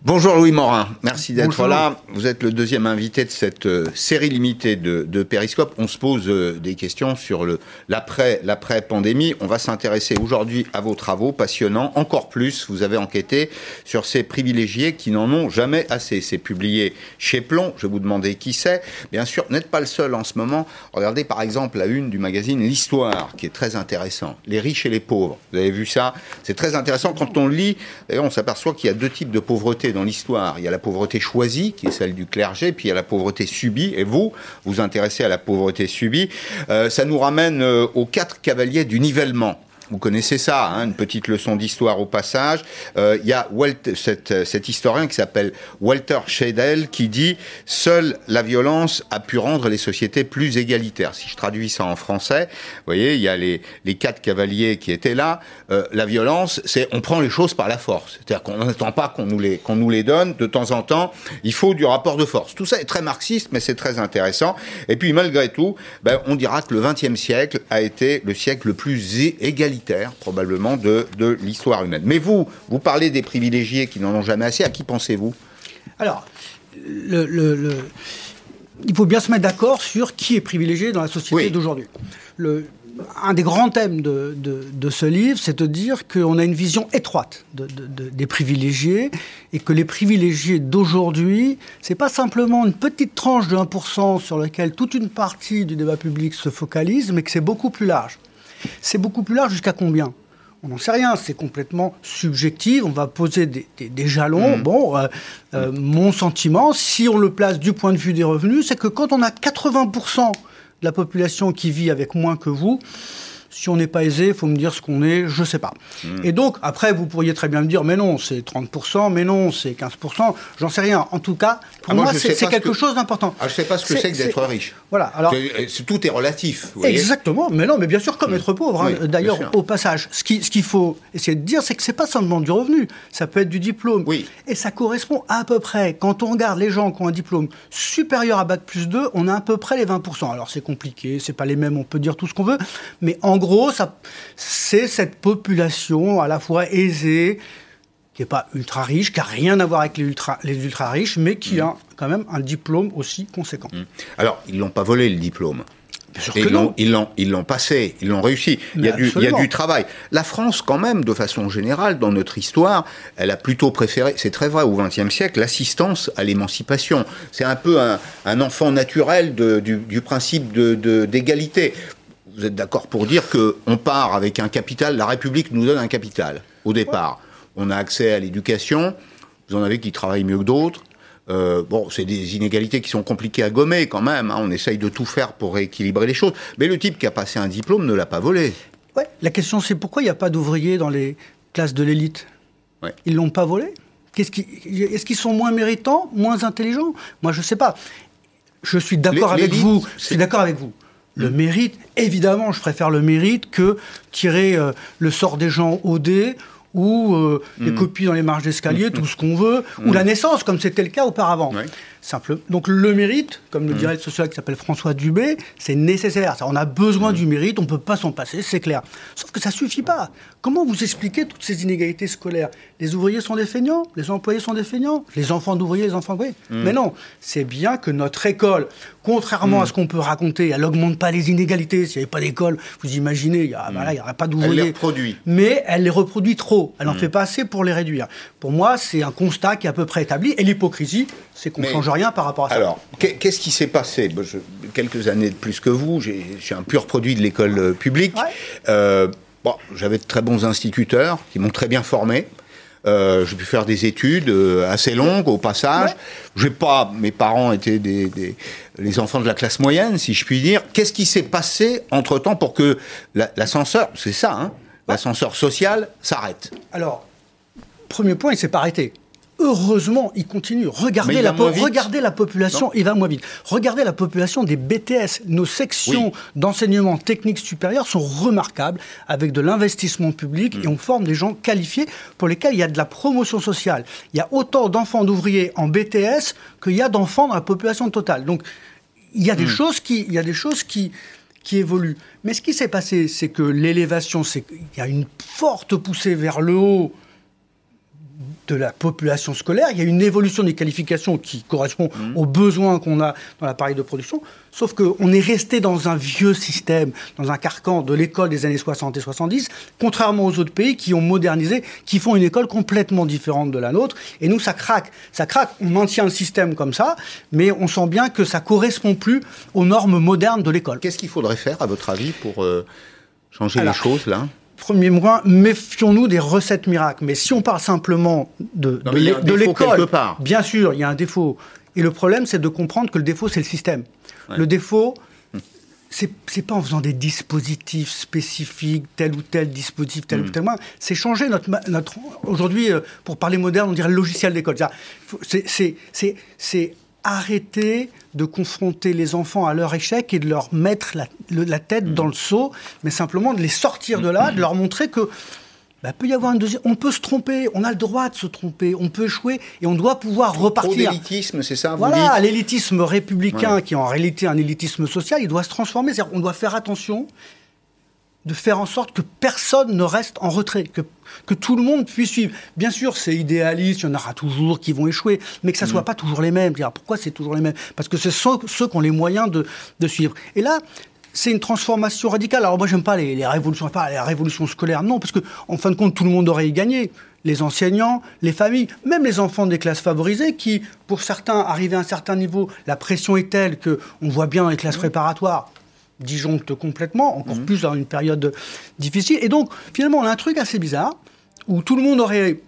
Bonjour Louis Morin, merci d'être là. Vous êtes le deuxième invité de cette euh, série limitée de, de Périscope. On se pose euh, des questions sur le l'après l'après pandémie. On va s'intéresser aujourd'hui à vos travaux passionnants. Encore plus, vous avez enquêté sur ces privilégiés qui n'en ont jamais assez. C'est publié chez Plomb. Je vais vous demander qui c'est. Bien sûr, n'êtes pas le seul en ce moment. Regardez par exemple la une du magazine L'Histoire, qui est très intéressant. Les riches et les pauvres. Vous avez vu ça? C'est très intéressant quand on lit. On s'aperçoit qu'il y a deux types de pauvreté dans l'histoire. Il y a la pauvreté choisie, qui est celle du clergé, puis il y a la pauvreté subie. Et vous, vous intéressez à la pauvreté subie. Euh, ça nous ramène euh, aux quatre cavaliers du nivellement. Vous connaissez ça, hein, une petite leçon d'histoire au passage. Euh, Il y a Walt, cet, cet historien qui s'appelle Walter Schedel qui dit « Seule la violence a pu rendre les sociétés plus égalitaires ». Si je traduis ça en français, vous voyez, il y a les, les quatre cavaliers qui étaient là. Euh, la violence, c'est on prend les choses par la force. C'est-à-dire qu'on n'attend pas qu'on nous, les, qu'on nous les donne. De temps en temps, il faut du rapport de force. Tout ça est très marxiste, mais c'est très intéressant. Et puis, malgré tout, ben, on dira que le XXe siècle a été le siècle le plus égalitaire probablement de, de l'histoire humaine. Mais vous, vous parlez des privilégiés qui n'en ont jamais assez. À qui pensez-vous? Alors, le, le, le, il faut bien se mettre d'accord sur qui est privilégié dans la société Oui. d'aujourd'hui. Un des grands thèmes de, de, de ce livre, c'est de dire qu'on a une vision étroite de, de- de- des privilégiés et que les privilégiés d'aujourd'hui, c'est pas simplement une petite tranche de 1% sur laquelle toute une partie du débat public se focalise, mais que c'est beaucoup plus large. C'est beaucoup plus large jusqu'à combien? On n'en sait rien, c'est complètement subjectif. On va poser des, des- des jalons. Bon, euh, euh, mon sentiment, si on le place du point de vue des revenus, c'est que quand on a 80% de la population qui vit avec moins que vous, si on n'est pas aisé, il faut me dire ce qu'on est, je sais pas. Et donc, après, vous pourriez très bien me dire, mais non, c'est 30%, mais non, c'est 15%, j'en sais rien. En tout cas, pour Ah, moi, c'est quelque que- chose d'important. ah, Je ne sais pas ce que c'est que d'être riche. Voilà, alors... C'est- tout est relatif. vous. Exactement, mais non, mais bien sûr, comme être pauvre. hein. Oui, D'ailleurs, au passage, ce qu'il ce qu'il faut essayer de dire, c'est que c'est pas simplement du revenu, ça peut être du diplôme. Oui. Et ça correspond à peu près, quand on regarde les gens qui ont un diplôme supérieur à Bac plus 2, on a à peu près les 20%. Alors c'est compliqué, c'est pas les mêmes, on peut dire tout ce qu'on veut, mais en gros, ça, c'est cette population à la fois aisée, qui n'est pas ultra riche, qui n'a rien à voir avec les ultra, les ultra riches, mais qui Mm. a quand même un diplôme aussi conséquent. Alors, ils l'ont pas volé le diplôme. Bien sûr que ils l'ont- non. ils l'ont, ils l'ont passé, ils l'ont réussi. Il y, a du, il y a absolument. du travail. La France, quand même, de façon générale, dans notre histoire, elle a plutôt préféré, c'est très vrai, au XXe siècle, l'assistance à l'émancipation. C'est un peu un, un enfant naturel de- du, du principe de, de- d'égalité. Vous êtes d'accord pour dire que on part avec un capital, la République nous donne un capital au départ. On a accès à l'éducation. Vous en avez qui travaillent mieux que d'autres. Euh, bon, c'est des inégalités qui sont compliquées à gommer quand même. hein. On essaye de tout faire pour rééquilibrer les choses. Mais le type qui a passé un diplôme ne l'a pas volé. Ouais, la question c'est pourquoi il n'y a pas d'ouvriers dans les classes de l'élite? Ouais. Ils l'ont pas volé? Qu'est-ce qui- Est-ce qu'ils sont moins méritants, moins intelligents? Moi, je sais pas. Je suis d'accord avec vous. Je suis d'accord avec vous. Le mérite, évidemment, je préfère le mérite que tirer euh, le sort des gens au dé ou euh, les copies dans les marges d'escalier, tout ce qu'on veut, ou la naissance, comme c'était le cas auparavant. Simple. Donc le mérite, comme le dirait le sociologue qui s'appelle François Dubé, c'est nécessaire. Ça, On a besoin du mérite, on ne peut pas s'en passer, c'est clair. Sauf que ça suffit pas. Comment vous expliquez toutes ces inégalités scolaires? Les ouvriers sont des feignants, les employés sont des feignants, les enfants d'ouvriers, les enfants d'ouvriers. Mais non, c'est bien que notre école, contrairement à ce qu'on peut raconter, elle n'augmente pas les inégalités. S'il n'y avait pas d'école, vous imaginez, il n'y aurait pas Elle d'ouvriers. les reproduit. Mais elle les reproduit trop. Elle n'en fait pas assez pour les réduire. Pour moi, c'est un constat qui est à peu près établi. Et l'hypocrisie, c'est qu'on ne change rien par rapport à ça. Alors, qu'est- qu'est-ce qui s'est passé? Je- Quelques années de plus que vous, j'ai je suis un pur produit de l'école euh, publique. Ouais. Euh, bon, J'avais de très bons instituteurs qui m'ont très bien formé. Euh, j'ai pu faire des études euh, assez longues au passage. J'ai pas, mes parents étaient des, des, les enfants de la classe moyenne, si je puis dire. Qu'est-ce qui s'est passé entre temps pour que l'ascenseur, c'est ça, hein, l'ascenseur social s'arrête? Alors, premier point, il s'est pas arrêté. Heureusement, il continue. Regardez, la, regardez la population, il va moins vite. Regardez la population des BTS. Nos sections d'enseignement technique supérieur sont remarquables, avec de l'investissement public, mm. et on forme des gens qualifiés pour lesquels il y a de la promotion sociale. Il y a autant d'enfants d'ouvriers en BTS qu'il y a d'enfants dans la population totale. Donc, il y a des mm. choses qui, il y a des choses qui, qui évoluent. Mais ce qui s'est passé, c'est que l'élévation, c'est qu'il y a une forte poussée vers le haut de la population scolaire. Il y a une évolution des qualifications qui correspond mmh. aux besoins qu'on a dans l'appareil de production. Sauf qu'on est resté dans un vieux système, dans un carcan de l'école des années 60 et 70, contrairement aux autres pays qui ont modernisé, qui font une école complètement différente de la nôtre. Et nous, ça craque. Ça craque. On maintient le système comme ça, mais on sent bien que ça correspond plus aux normes modernes de l'école. Qu'est-ce qu'il faudrait faire, à votre avis, pour euh, changer les choses là? Premier point, méfions-nous des recettes miracles. Mais si on parle simplement de, de l'école, bien sûr, il y a un défaut. Et le problème, c'est de comprendre que le défaut, c'est le système. Le défaut, c'est n'est pas en faisant des dispositifs spécifiques, tel ou tel dispositif, tel ou hmm. tel moyen. C'est changer notre, notre aujourd'hui, euh, pour parler moderne, on dirait le logiciel d'école. C'est arrêter de confronter les enfants à leur échec et de leur mettre la, tête mm. dans le seau, mais simplement de les sortir de là, de leur montrer que bah, peut y avoir une deuxième. On peut se tromper, on a le droit de se tromper, on peut échouer et on doit pouvoir repartir. L'élitisme, c'est ça Voilà, l'élitisme républicain, qui est en réalité un élitisme social, il doit se transformer. C'est-à-dire on doit faire attention de faire en sorte que personne ne reste en retrait, que, que tout le monde puisse suivre. Bien sûr, c'est idéaliste, il y en aura toujours qui vont échouer, mais que ça ne soit mm. pas toujours les mêmes. Pourquoi c'est toujours les mêmes? Parce que c'est ceux, ceux, qui ont les moyens de, de suivre. Et là, c'est une transformation radicale. Alors moi, j'aime pas les, les, révolutions, pas les révolutions scolaires, non, parce que en fin de compte, tout le monde aurait y gagné. Les enseignants, les familles, même les enfants des classes favorisées, qui, pour certains, arrivés à un certain niveau, la pression est telle que on voit bien dans les classes mm. préparatoires, disjoncte complètement, encore mhm. plus dans une période difficile. Et donc, finalement, on a un truc assez bizarre, où tout le monde aurait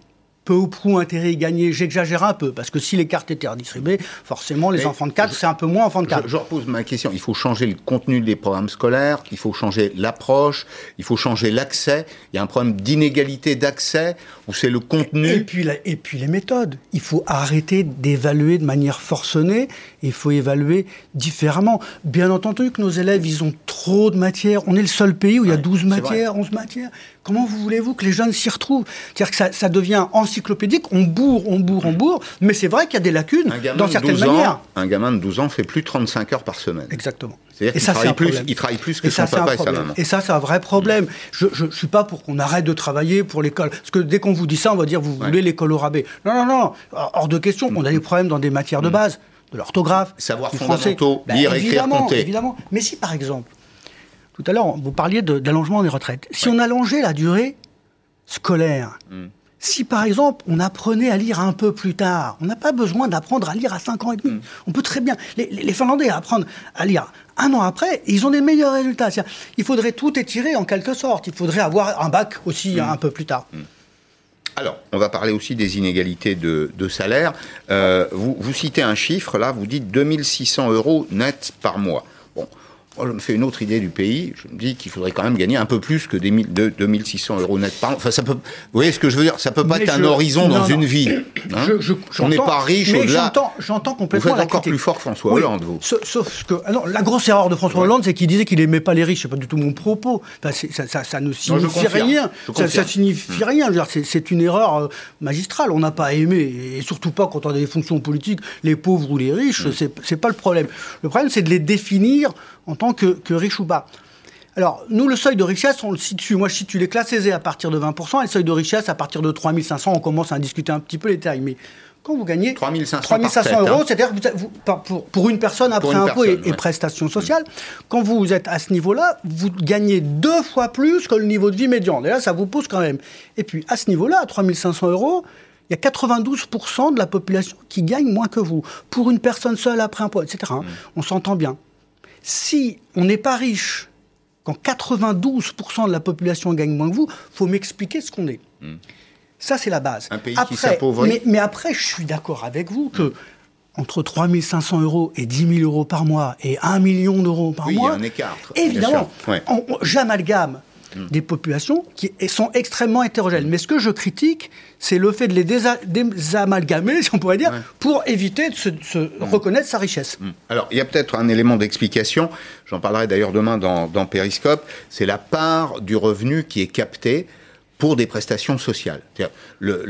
peu ou prou intérêt à gagner. J'exagère un peu, parce que si les cartes étaient redistribuées, forcément, les enfants de 4, c'est un peu moins enfants de 4. Je, repose ma question. Il faut changer le contenu des programmes scolaires, il faut changer l'approche, il faut changer l'accès. Il y a un problème d'inégalité d'accès, où c'est le contenu. Et puis, et puis les méthodes. Il faut arrêter d'évaluer de manière forcenée, il faut évaluer différemment. Bien entendu que nos élèves, ils ont trop de matières. On est le seul pays où il y a 12 matières, 11 matières. Comment voulez-vous que les jeunes s'y retrouvent? C'est-à-dire que ça, devient encyclopédique, on bourre, on bourre, on bourre, mais c'est vrai qu'il y a des lacunes dans certaines manières. un gamin de 12 ans fait plus de 35 heures par semaine. Exactement. C'est-à-dire qu'il travaille, plus, il travaille plus que son papa et sa maman. Et ça, c'est un vrai problème. Je ne suis pas pour qu'on arrête de travailler pour l'école. Parce que dès qu'on vous dit ça, on va dire vous voulez l'école au rabais. Non, non, non. Hors de question. On a des problèmes dans des matières de base, de l'orthographe, savoir fondamentaux, ben, lire, écrire, compter. Évidemment. Mais si, par exemple, tout à l'heure, vous parliez d'allongement des retraites. Si on allongeait la durée scolaire. Si par exemple on apprenait à lire un peu plus tard, on n'a pas besoin d'apprendre à lire à 5 ans et demi. Hmm. On peut très bien. Les, Finlandais apprennent à lire un an après, et ils ont des meilleurs résultats. Il faudrait tout étirer en quelque sorte. Il faudrait avoir un bac aussi hmm. un peu plus tard. Alors, on va parler aussi des inégalités de, salaire. Euh, vous, vous, citez un chiffre, là, vous dites 2600 euros net par mois. Moi, je me fais une autre idée du pays. Je me dis qu'il faudrait quand même gagner un peu plus que des 2600 euros net par an. Enfin, ça peut. Vous voyez ce que je veux dire? Ça peut pas être un horizon dans une vie. Hein? On n'est pas riche au-delà. J'entends complètement. Vous êtes encore plus fort que François Hollande, vous. Sauf que alors, la grosse erreur de François Hollande, c'est qu'il disait qu'il aimait pas les riches. C'est pas du tout mon propos. ça, ça, ça, ne signifie rien. Ça, signifie rien. C'est une erreur euh, magistrale. On n'a pas aimé, et surtout pas quand on a des fonctions politiques, les pauvres ou les riches. Mm. C'est pas le problème. Le problème, c'est de les définir en tant que, riche ou pas. Alors, nous, le seuil de richesse, on le situe. Moi, je situe les classes aisées à partir de 20%, et le seuil de richesse à partir de 3500. On commence à discuter un petit peu les tailles. Mais quand vous gagnez 3500, euros, hein. c'est-à-dire pour, pour, une personne après impôts et, prestations sociales, quand vous êtes à ce niveau-là, vous gagnez deux fois plus que le niveau de vie médian. Et là, ça vous pose quand même. Et puis, à ce niveau-là, à 3500 euros, il y a 92% de la population qui gagne moins que vous. Pour une personne seule après impôts, etc. Hein. Mm. On s'entend bien si on n'est pas riche, quand 92% de la population gagne moins que vous, faut m'expliquer ce qu'on est. Hmm. Ça, c'est la base. Un pays après, qui s'appauvrit. mais, mais après, je suis d'accord avec vous que entre 3 500 euros et 10 000 euros par mois et 1 million d'euros par Oui, il y a mois, un écart, évidemment. Ouais. on- j'amalgame des populations qui sont extrêmement hétérogènes. Mais ce que je critique, c'est le fait de les désa- désamalgamer, si on pourrait dire, pour éviter de se, de se reconnaître sa richesse. Alors, il y a peut-être un élément d'explication, j'en parlerai d'ailleurs demain dans, dans Périscope, c'est la part du revenu qui est captée pour des prestations sociales. Le-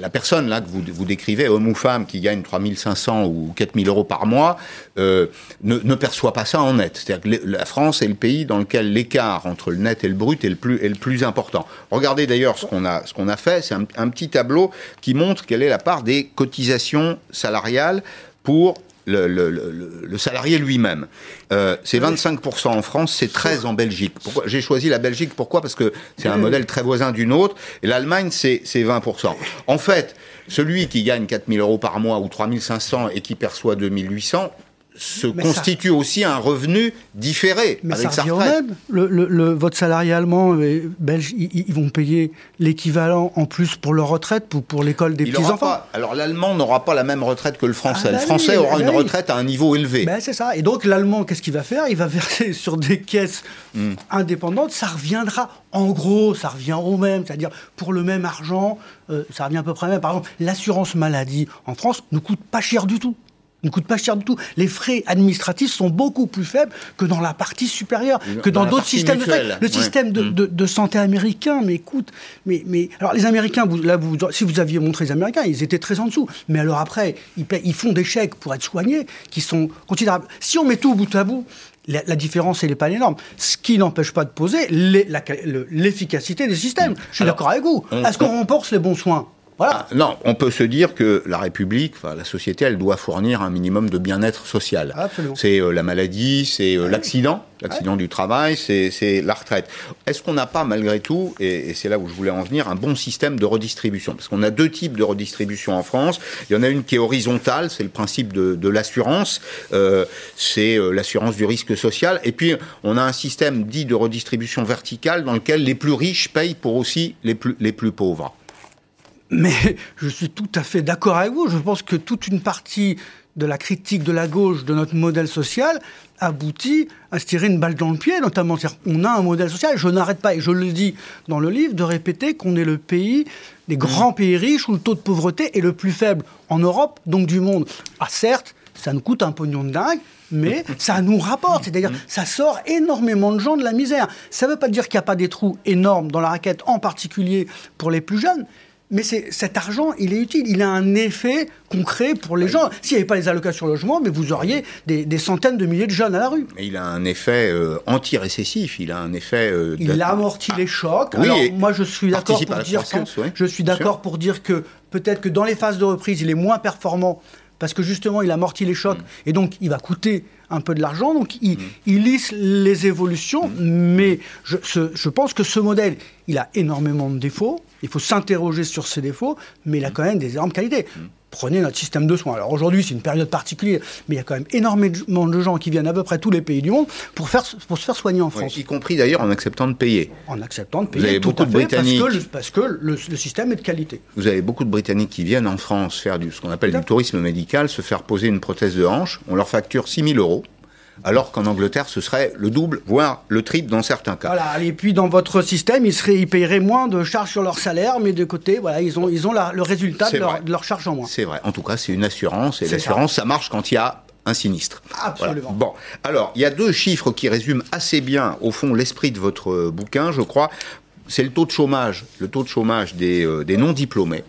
la, personne là que vous, décrivez, homme ou femme, qui gagne 3500 ou 4000 euros par mois, euh, ne, perçoit pas ça en net. C'est-à-dire que la France est le pays dans lequel l'écart entre le net et le brut est le plus, important. Regardez d'ailleurs ce qu'on a, a fait, c'est un petit tableau qui montre quelle est la part des cotisations salariales pour le, le- le- le salarié lui-même. Euh, c'est 25% en France, c'est 13 en Belgique. Pourquoi J'ai choisi la Belgique, pourquoi? Parce que c'est un modèle très voisin du nôtre, et l'Allemagne, c'est c'est 20%. En fait, celui qui gagne 4000 euros par mois ou 3500 et qui perçoit 2800 se Mais ça- constitue aussi un revenu différé Mais avec ça sa retraite. même. Le, le- le- votre salarié allemand et belge, ils, ils vont payer l'équivalent en plus pour leur retraite, pour, pour l'école des petits-enfants. alors l'Allemand n'aura pas la même retraite que le Français. Ah bah le Français oui, aura bah une oui. retraite à un niveau élevé. Ben, c'est ça. Et donc l'allemand, qu'est-ce qu'il va faire? Il va verser sur des caisses Hmm. indépendantes. Ça reviendra, en gros, ça revient au même. C'est-à-dire, pour le même argent, euh, ça revient à peu près au même. Par exemple, l'assurance maladie en France ne coûte pas cher du tout. Ne coûte pas cher du tout. Les frais administratifs sont beaucoup plus faibles que dans la partie supérieure, que Dans d'autres systèmes de santé. Le ouais. système de, Mm. de- de santé américain, mais écoute, mais, mais alors les Américains, vous, là, vous, si vous aviez montré les Américains, ils étaient très en dessous. Mais alors après, ils, font des chèques pour être soignés qui sont considérables. Si on met tout bout à bout, la, la différence, elle n'est pas énorme. Ce qui n'empêche pas de poser le- l'efficacité des systèmes. Je suis d'accord avec vous. Est-ce qu'on remporte les bons soins? Voilà. Ah, non, on peut se dire que la République, la société, elle doit fournir un minimum de bien-être social. Absolument. C'est euh, la maladie, c'est euh, l'accident, l'accident du travail, c'est la retraite. Est-ce qu'on n'a pas malgré tout, et, et c'est là où je voulais en venir, un bon système de redistribution? Parce qu'on a deux types de redistribution en France. Il y en a une qui est horizontale, c'est le principe de, de l'assurance, euh, c'est l'assurance du risque social. Et puis on a un système dit de redistribution verticale dans lequel les plus riches payent pour aussi les plus, les plus pauvres. Mais je suis tout à fait d'accord avec vous. Je pense que toute une partie de la critique de la gauche de notre modèle social aboutit à se tirer une balle dans le pied, notamment. On a un modèle social, je n'arrête pas, et je le dis dans le livre, de répéter qu'on est le pays des grands pays riches où le taux de pauvreté est le plus faible en Europe, donc du monde. Ah certes, ça nous coûte un pognon de dingue, mais ça nous rapporte. C'est-à-dire, ça sort énormément de gens de la misère. Ça ne veut pas dire qu'il n'y a pas des trous énormes dans la raquette, en particulier pour les plus jeunes. Mais cet argent, il est utile. Il a un effet concret pour les gens. S'il n'y avait pas les allocations logement, mais vous auriez des, des centaines de milliers de jeunes à la rue. Mais il a un effet euh, anti-récessif, il a un effet... euh, Il amortit les chocs. Oui, Alors, moi, je suis d'accord pour dire que je suis d'accord pour dire que peut-être que dans les phases de reprise, il est moins performant parce que justement, il amortit les Mm. chocs et donc il va coûter un peu de l'argent. Donc, il, il lisse les évolutions, Mm. mais je, ce- je pense que ce modèle, il a énormément de défauts. Il faut s'interroger sur ces défauts, mais Mm. il a quand même des énormes qualités. Prenez notre système de soins. Alors aujourd'hui, c'est une période particulière, mais il y a quand même énormément de gens qui viennent à peu près tous les pays du monde pour, faire, pour se faire soigner en France y compris d'ailleurs en acceptant de payer. en acceptant de Vous payer avez tout beaucoup à de fait, Britanniques. parce que, le, parce que le, le système est de qualité. Vous avez beaucoup de Britanniques qui viennent en France faire du, ce qu'on appelle du tourisme médical, se faire poser une prothèse de hanche. On leur facture 6 000 euros, alors qu'en Angleterre, ce serait le double, voire le triple dans certains cas. Voilà. Et puis dans votre système, ils, seraient, ils paieraient moins de charges sur leur salaire, mais de côté, voilà, ils ont, ils ont la- le résultat de leur, vrai. de leur charge en moins. C'est vrai. En tout cas, c'est une assurance, et l'assurance, ça. marche quand il y a un sinistre. Absolument. Voilà. Bon, alors, il y a deux chiffres qui résument assez bien, au fond, l'esprit de votre bouquin, je crois. C'est le taux de chômage, le taux de chômage des, euh, des non-diplômés.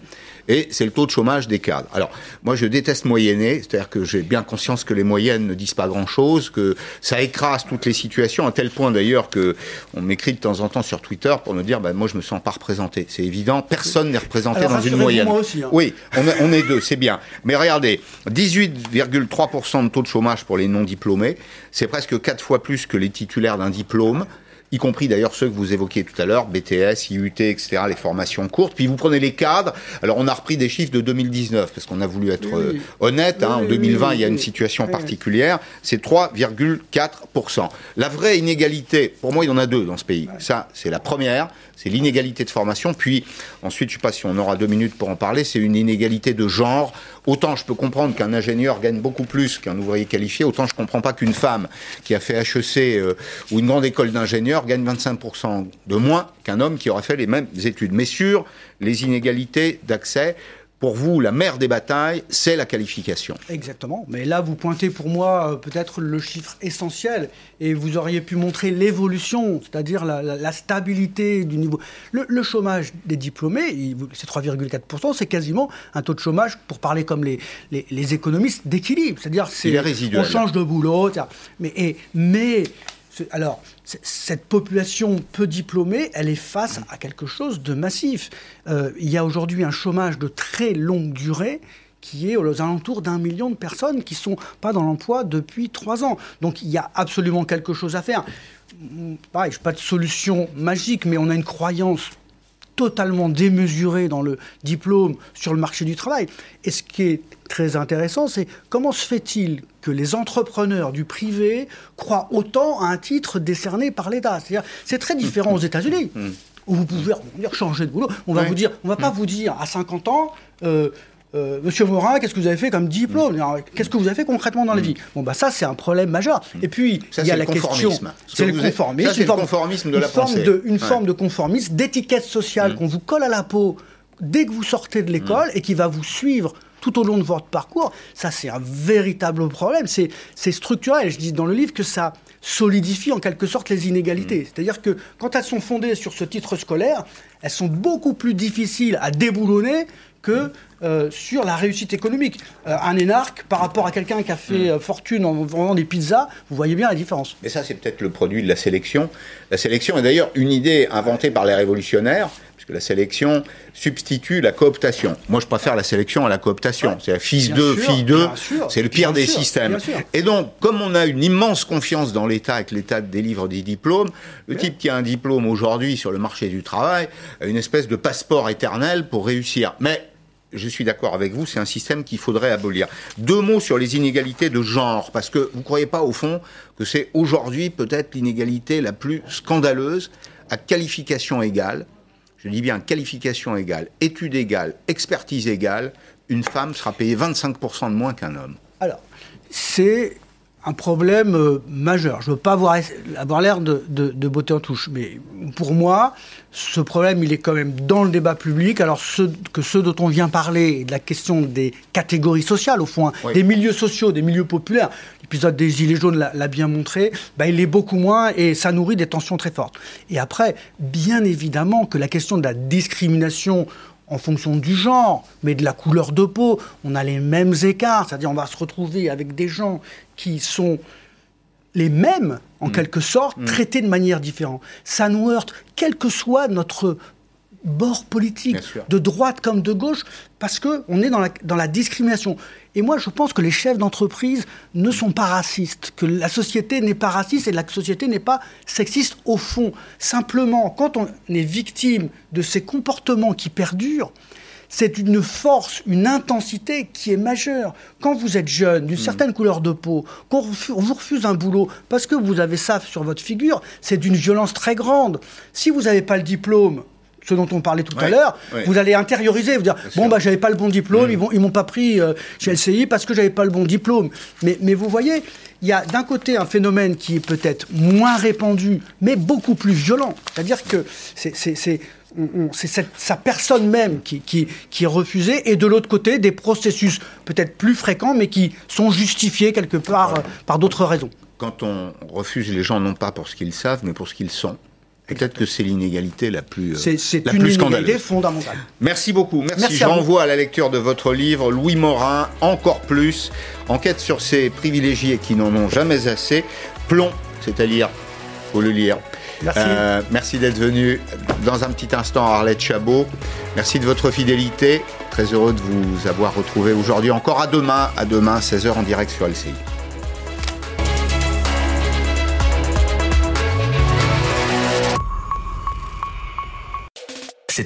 Et c'est le taux de chômage des cadres. Alors, moi, je déteste moyenner, c'est-à-dire que j'ai bien conscience que les moyennes ne disent pas grand-chose, que ça écrase toutes les situations, à tel point d'ailleurs que on m'écrit de temps en temps sur Twitter pour me dire, bah, moi, je me sens pas représenté. C'est évident, personne n'est représenté Alors, dans une moyenne. moi aussi, hein. Oui, on est, on est deux, c'est bien. Mais regardez, 18,3% de taux de chômage pour les non-diplômés, c'est presque quatre fois plus que les titulaires d'un diplôme. Y compris d'ailleurs ceux que vous évoquiez tout à l'heure, BTS, IUT, etc., les formations courtes. Puis vous prenez les cadres. Alors on a repris des chiffres de 2019 parce qu'on a voulu être euh, honnête. Hein. en 2020, il y a une situation particulière. C'est 3,4%. La vraie inégalité, pour moi, il y en a deux dans ce pays. Ça, c'est la première c'est l'inégalité de formation. Puis ensuite, je ne sais pas si on aura deux minutes pour en parler, c'est une inégalité de genre. Autant je peux comprendre qu'un ingénieur gagne beaucoup plus qu'un ouvrier qualifié, autant je ne comprends pas qu'une femme qui a fait HEC euh, ou une grande école d'ingénieur gagne 25% de moins qu'un homme qui aurait fait les mêmes études. Mais sur les inégalités d'accès, pour vous, la mère des batailles, c'est la qualification. Exactement. Mais là, vous pointez pour moi euh, peut-être le chiffre essentiel et vous auriez pu montrer l'évolution, c'est-à-dire la, stabilité du niveau. Le, chômage des diplômés, c'est 3,4%, c'est quasiment un taux de chômage, pour parler comme les, les, économistes, d'équilibre. C'est-à-dire, c'est, on change de boulot. Mais, et, mais alors, cette population peu diplômée, elle est face à quelque chose de massif. Euh, il y a aujourd'hui un chômage de très longue durée qui est aux alentours d'un million de personnes qui ne sont pas dans l'emploi depuis trois ans. Donc il y a absolument quelque chose à faire. Pareil, je pas de solution magique, mais on a une croyance totalement démesurée dans le diplôme sur le marché du travail. Et ce qui est très intéressant, c'est comment se fait-il que les entrepreneurs du privé croient autant à un titre décerné par l'État? C'est-à-dire, c'est très différent aux États-Unis. Mm. Où vous pouvez changer de boulot. On va vous dire, on va pas mm. vous dire à 50 ans, euh, euh, Monsieur Morin, qu'est-ce que vous avez fait comme diplôme? Mm. Qu'est-ce que vous avez fait concrètement dans la vie? Bon, bah ça, c'est un problème majeur. Et puis, il y a la question. C'est le conformisme. C'est le conformisme de la pensée. une forme de conformisme, d'étiquette sociale qu'on vous colle à la peau dès que vous sortez de l'école et qui va vous suivre tout au long de votre parcours, ça c'est un véritable problème. C'est structurel. Je dis dans le livre que ça solidifie en quelque sorte les inégalités. Mm. C'est-à-dire que quand elles sont fondées sur ce titre scolaire, elles sont beaucoup plus difficiles à déboulonner que euh, sur la réussite économique. Euh, un énarque par rapport à quelqu'un qui a fait mm. euh, fortune en vendant des pizzas, vous voyez bien la différence. Mais ça, c'est peut-être le produit de la sélection. La sélection est d'ailleurs une idée inventée par les révolutionnaires, que la sélection substitue la cooptation. Moi, je préfère la sélection à la cooptation. C'est fils 2, fille 2, c'est le pire des systèmes. Et donc, comme on a une immense confiance dans l'État et que l'État délivre des diplômes, le type qui a un diplôme aujourd'hui sur le marché du travail a une espèce de passeport éternel pour réussir. Mais je suis d'accord avec vous, c'est un système qu'il faudrait abolir. Deux mots sur les inégalités de genre, parce que vous ne croyez pas au fond que c'est aujourd'hui peut-être l'inégalité la plus scandaleuse à qualification égale je dis bien qualification égale, étude égale, expertise égale, une femme sera payée 25% de moins qu'un homme. Alors, c'est un problème euh, majeur. Je ne veux pas avoir, avoir l'air de, beauté en touche, mais pour moi, ce problème, il est quand même dans le débat public. Alors que ceux dont on vient parler, de la question des catégories sociales, au fond, hein, des milieux sociaux, des milieux populaires, l'épisode des Gilets jaunes l'a bien montré, bah, il est beaucoup moins et ça nourrit des tensions très fortes. Et après, bien évidemment que la question de la discrimination en fonction du genre, mais de la couleur de peau, on a les mêmes écarts, c'est-à-dire on va se retrouver avec des gens qui sont les mêmes, en mm. quelque sorte, mm. traités de manière différente. Ça nous heurte, quel que soit notre bord politique, de droite comme de gauche, parce qu'on est dans la, dans la discrimination. Et moi, je pense que les chefs d'entreprise ne sont pas racistes, que la société n'est pas raciste et la société n'est pas sexiste au fond. Simplement, quand on est victime de ces comportements qui perdurent, c'est une force, une intensité qui est majeure. Quand vous êtes jeune, d'une mmh. certaine couleur de peau, qu'on vous refuse un boulot parce que vous avez ça sur votre figure, c'est d'une violence très grande. Si vous n'avez pas le diplôme, ce dont on parlait tout à l'heure, vous allez intérioriser, vous dire bon bah j'avais pas le bon diplôme, mmh. ils, m'ont pas pris euh, chez LCI parce que j'avais pas le bon diplôme. Mais, mais vous voyez, il y a d'un côté un phénomène qui est peut-être moins répandu, mais beaucoup plus violent. C'est-à-dire que c'est c'est sa personne même qui, qui, qui, est refusée, et de l'autre côté, des processus peut-être plus fréquents, mais qui sont justifiés quelque part euh, par d'autres raisons. Quand on refuse les gens, non pas pour ce qu'ils savent, mais pour ce qu'ils sont. Peut-être que c'est l'inégalité la plus, euh, c'est, une inégalité fondamentale. Merci beaucoup. Merci. Je renvoie à, la lecture de votre livre, Louis Morin, encore plus, enquête sur ces privilégiés qui n'en ont jamais assez. Plomb, c'est-à-dire, faut le lire. Merci. Euh, merci d'être venu dans un petit instant, Arlette Chabot. Merci de votre fidélité. Très heureux de vous avoir retrouvé aujourd'hui. Encore à demain, à demain, 16h en direct sur LCI.